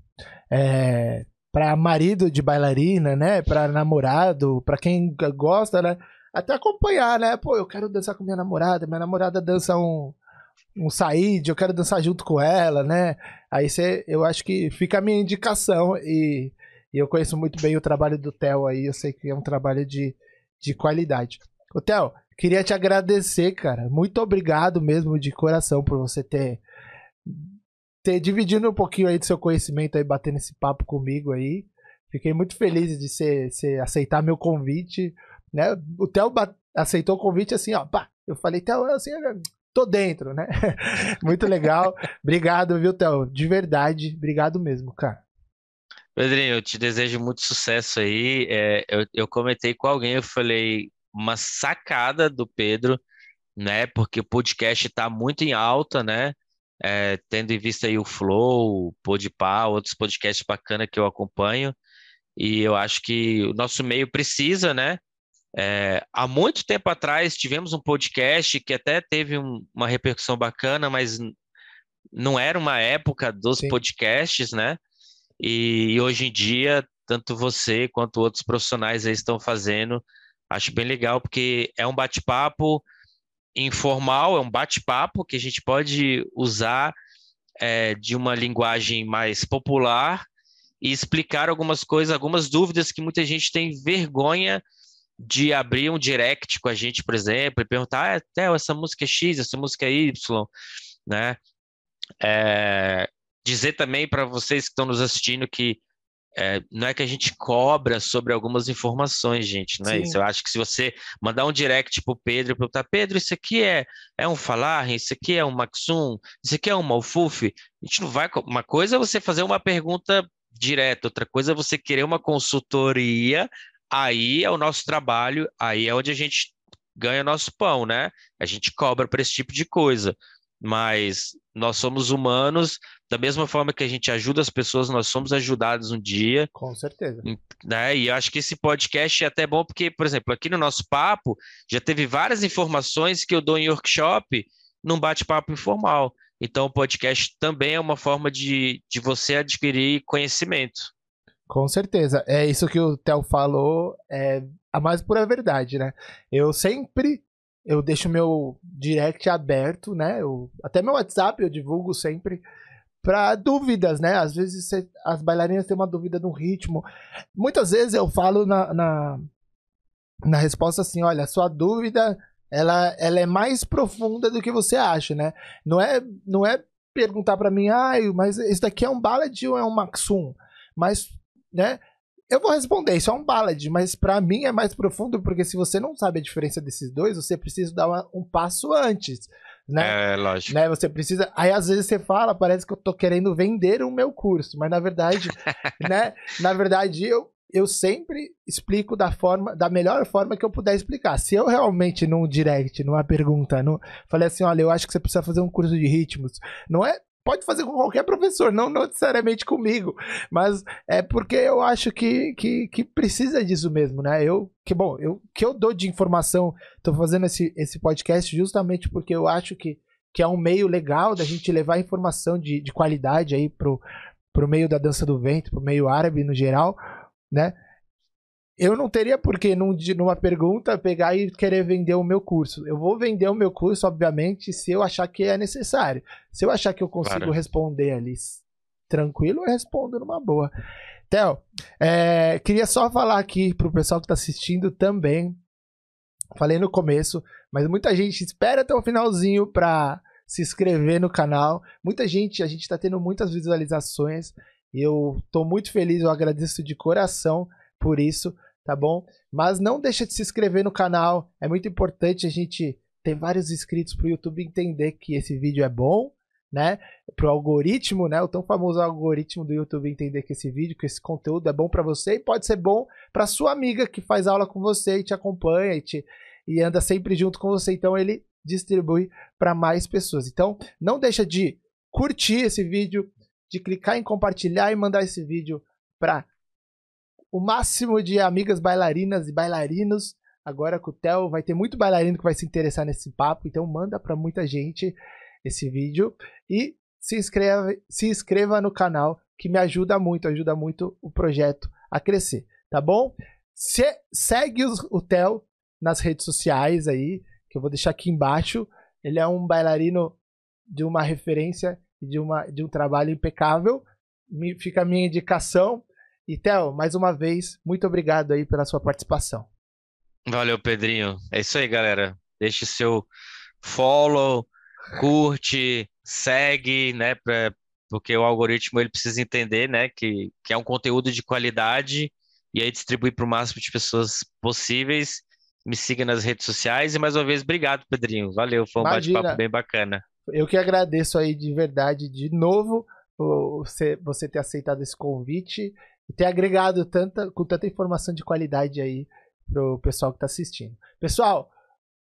é, para marido de bailarina, né? Para namorado, para quem gosta, né? Até acompanhar, né? Pô, eu quero dançar com minha namorada, minha namorada dança um um saíde, eu quero dançar junto com ela, né? Aí você, eu acho que fica a minha indicação e, e eu conheço muito bem o trabalho do Theo aí, eu sei que é um trabalho de, de qualidade. O Theo, queria te agradecer, cara. Muito obrigado mesmo de coração por você ter ter dividido um pouquinho aí do seu conhecimento aí, batendo esse papo comigo aí. Fiquei muito feliz de você aceitar meu convite, né? O Theo aceitou o convite assim, ó, pá. Eu falei, Theo, assim, tô dentro, né? muito legal. Obrigado, viu, Theo? De verdade, obrigado mesmo, cara. Pedrinho, eu te desejo muito sucesso aí. É, eu, eu comentei com alguém, eu falei, uma sacada do Pedro, né? Porque o podcast está muito em alta, né? É, tendo em vista aí o Flow, o Podpah, outros podcasts bacanas que eu acompanho. E eu acho que o nosso meio precisa, né? É, há muito tempo atrás tivemos um podcast que até teve um, uma repercussão bacana, mas não era uma época dos Sim. podcasts, né? E, e, hoje em dia, tanto você quanto outros profissionais aí estão fazendo. Acho bem legal, porque é um bate-papo informal, é um bate-papo que a gente pode usar é, de uma linguagem mais popular e explicar algumas coisas, algumas dúvidas que muita gente tem vergonha de abrir um direct com a gente, por exemplo, e perguntar, ah, essa música é X, essa música é Y, né? É, dizer também para vocês que estão nos assistindo que é, não é que a gente cobra sobre algumas informações, gente, não é Sim. isso. Eu acho que se você mandar um direct pro Pedro e perguntar, Pedro, isso aqui é, é um falar, isso aqui é um maxum, isso aqui é um malfuf, a gente não vai. Uma coisa é você fazer uma pergunta direta, outra coisa é você querer uma consultoria, aí é o nosso trabalho, aí é onde a gente ganha nosso pão, né? A gente cobra para esse tipo de coisa mas nós somos humanos, da mesma forma que a gente ajuda as pessoas, nós somos ajudados um dia. Com certeza. Né? E acho que esse podcast é até bom porque, por exemplo, aqui no nosso papo já teve várias informações que eu dou em workshop num bate-papo informal. Então, o podcast também é uma forma de, de você adquirir conhecimento. Com certeza. É isso que o Theo falou, é a mais pura verdade, né? Eu sempre eu deixo meu direct aberto, né? Eu, até meu WhatsApp eu divulgo sempre para dúvidas, né? Às vezes as bailarinas têm uma dúvida no ritmo. Muitas vezes eu falo na, na, na resposta assim, olha, sua dúvida ela, ela é mais profunda do que você acha, né? Não é, não é perguntar para mim, ah, mas esse daqui é um ballad ou é um maxum? Mas, né? Eu vou responder, isso é um ballad, mas para mim é mais profundo porque se você não sabe a diferença desses dois, você precisa dar uma, um passo antes, né? É, lógico. Né? Você precisa. Aí às vezes você fala, parece que eu tô querendo vender o meu curso, mas na verdade, né? Na verdade, eu, eu sempre explico da forma, da melhor forma que eu puder explicar. Se eu realmente num direct, numa pergunta, no, falei assim, olha, eu acho que você precisa fazer um curso de ritmos, não é pode fazer com qualquer professor, não necessariamente comigo, mas é porque eu acho que, que, que, precisa disso mesmo, né? Eu, que bom, eu que eu dou de informação, tô fazendo esse, esse podcast justamente porque eu acho que, que é um meio legal da gente levar informação de, de qualidade aí pro, pro meio da dança do vento, pro meio árabe no geral, né? Eu não teria por que, num, numa pergunta, pegar e querer vender o meu curso. Eu vou vender o meu curso, obviamente, se eu achar que é necessário. Se eu achar que eu consigo claro. responder ali tranquilo, eu respondo numa boa. Theo, é, queria só falar aqui pro pessoal que está assistindo também. Falei no começo, mas muita gente espera até o finalzinho para se inscrever no canal. Muita gente, a gente está tendo muitas visualizações. Eu estou muito feliz, eu agradeço de coração por isso, tá bom? Mas não deixa de se inscrever no canal, é muito importante a gente ter vários inscritos para o YouTube entender que esse vídeo é bom, né? Para o algoritmo, né? O tão famoso algoritmo do YouTube entender que esse vídeo, que esse conteúdo é bom para você e pode ser bom para sua amiga que faz aula com você e te acompanha e, te, e anda sempre junto com você. Então ele distribui para mais pessoas. Então não deixa de curtir esse vídeo, de clicar em compartilhar e mandar esse vídeo para o máximo de amigas bailarinas e bailarinos. Agora com o Theo vai ter muito bailarino que vai se interessar nesse papo, então manda para muita gente esse vídeo. E se inscreva, se inscreva no canal, que me ajuda muito, ajuda muito o projeto a crescer, tá bom? Se, segue os, o Theo nas redes sociais aí, que eu vou deixar aqui embaixo. Ele é um bailarino de uma referência e de, uma, de um trabalho impecável. Me, fica a minha indicação. E, Theo, mais uma vez, muito obrigado aí pela sua participação. Valeu, Pedrinho. É isso aí, galera. Deixe seu follow, curte, segue, né? Pra, porque o algoritmo ele precisa entender, né? Que, que é um conteúdo de qualidade e aí distribuir para o máximo de pessoas possíveis. Me siga nas redes sociais e mais uma vez, obrigado, Pedrinho. Valeu, foi um bate-papo bem bacana. Eu que agradeço aí de verdade, de novo, você, você ter aceitado esse convite e ter agregado tanta, com tanta informação de qualidade aí pro pessoal que está assistindo. Pessoal,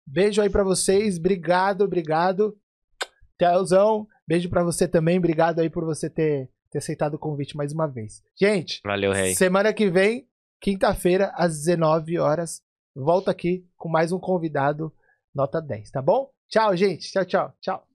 beijo aí para vocês, obrigado, obrigado. Telzão, beijo para você também, obrigado aí por você ter, ter aceitado o convite mais uma vez. Gente, valeu, rei. Semana que vem, quinta-feira, às 19 horas, volto aqui com mais um convidado nota 10, tá bom? Tchau, gente. Tchau, tchau. Tchau.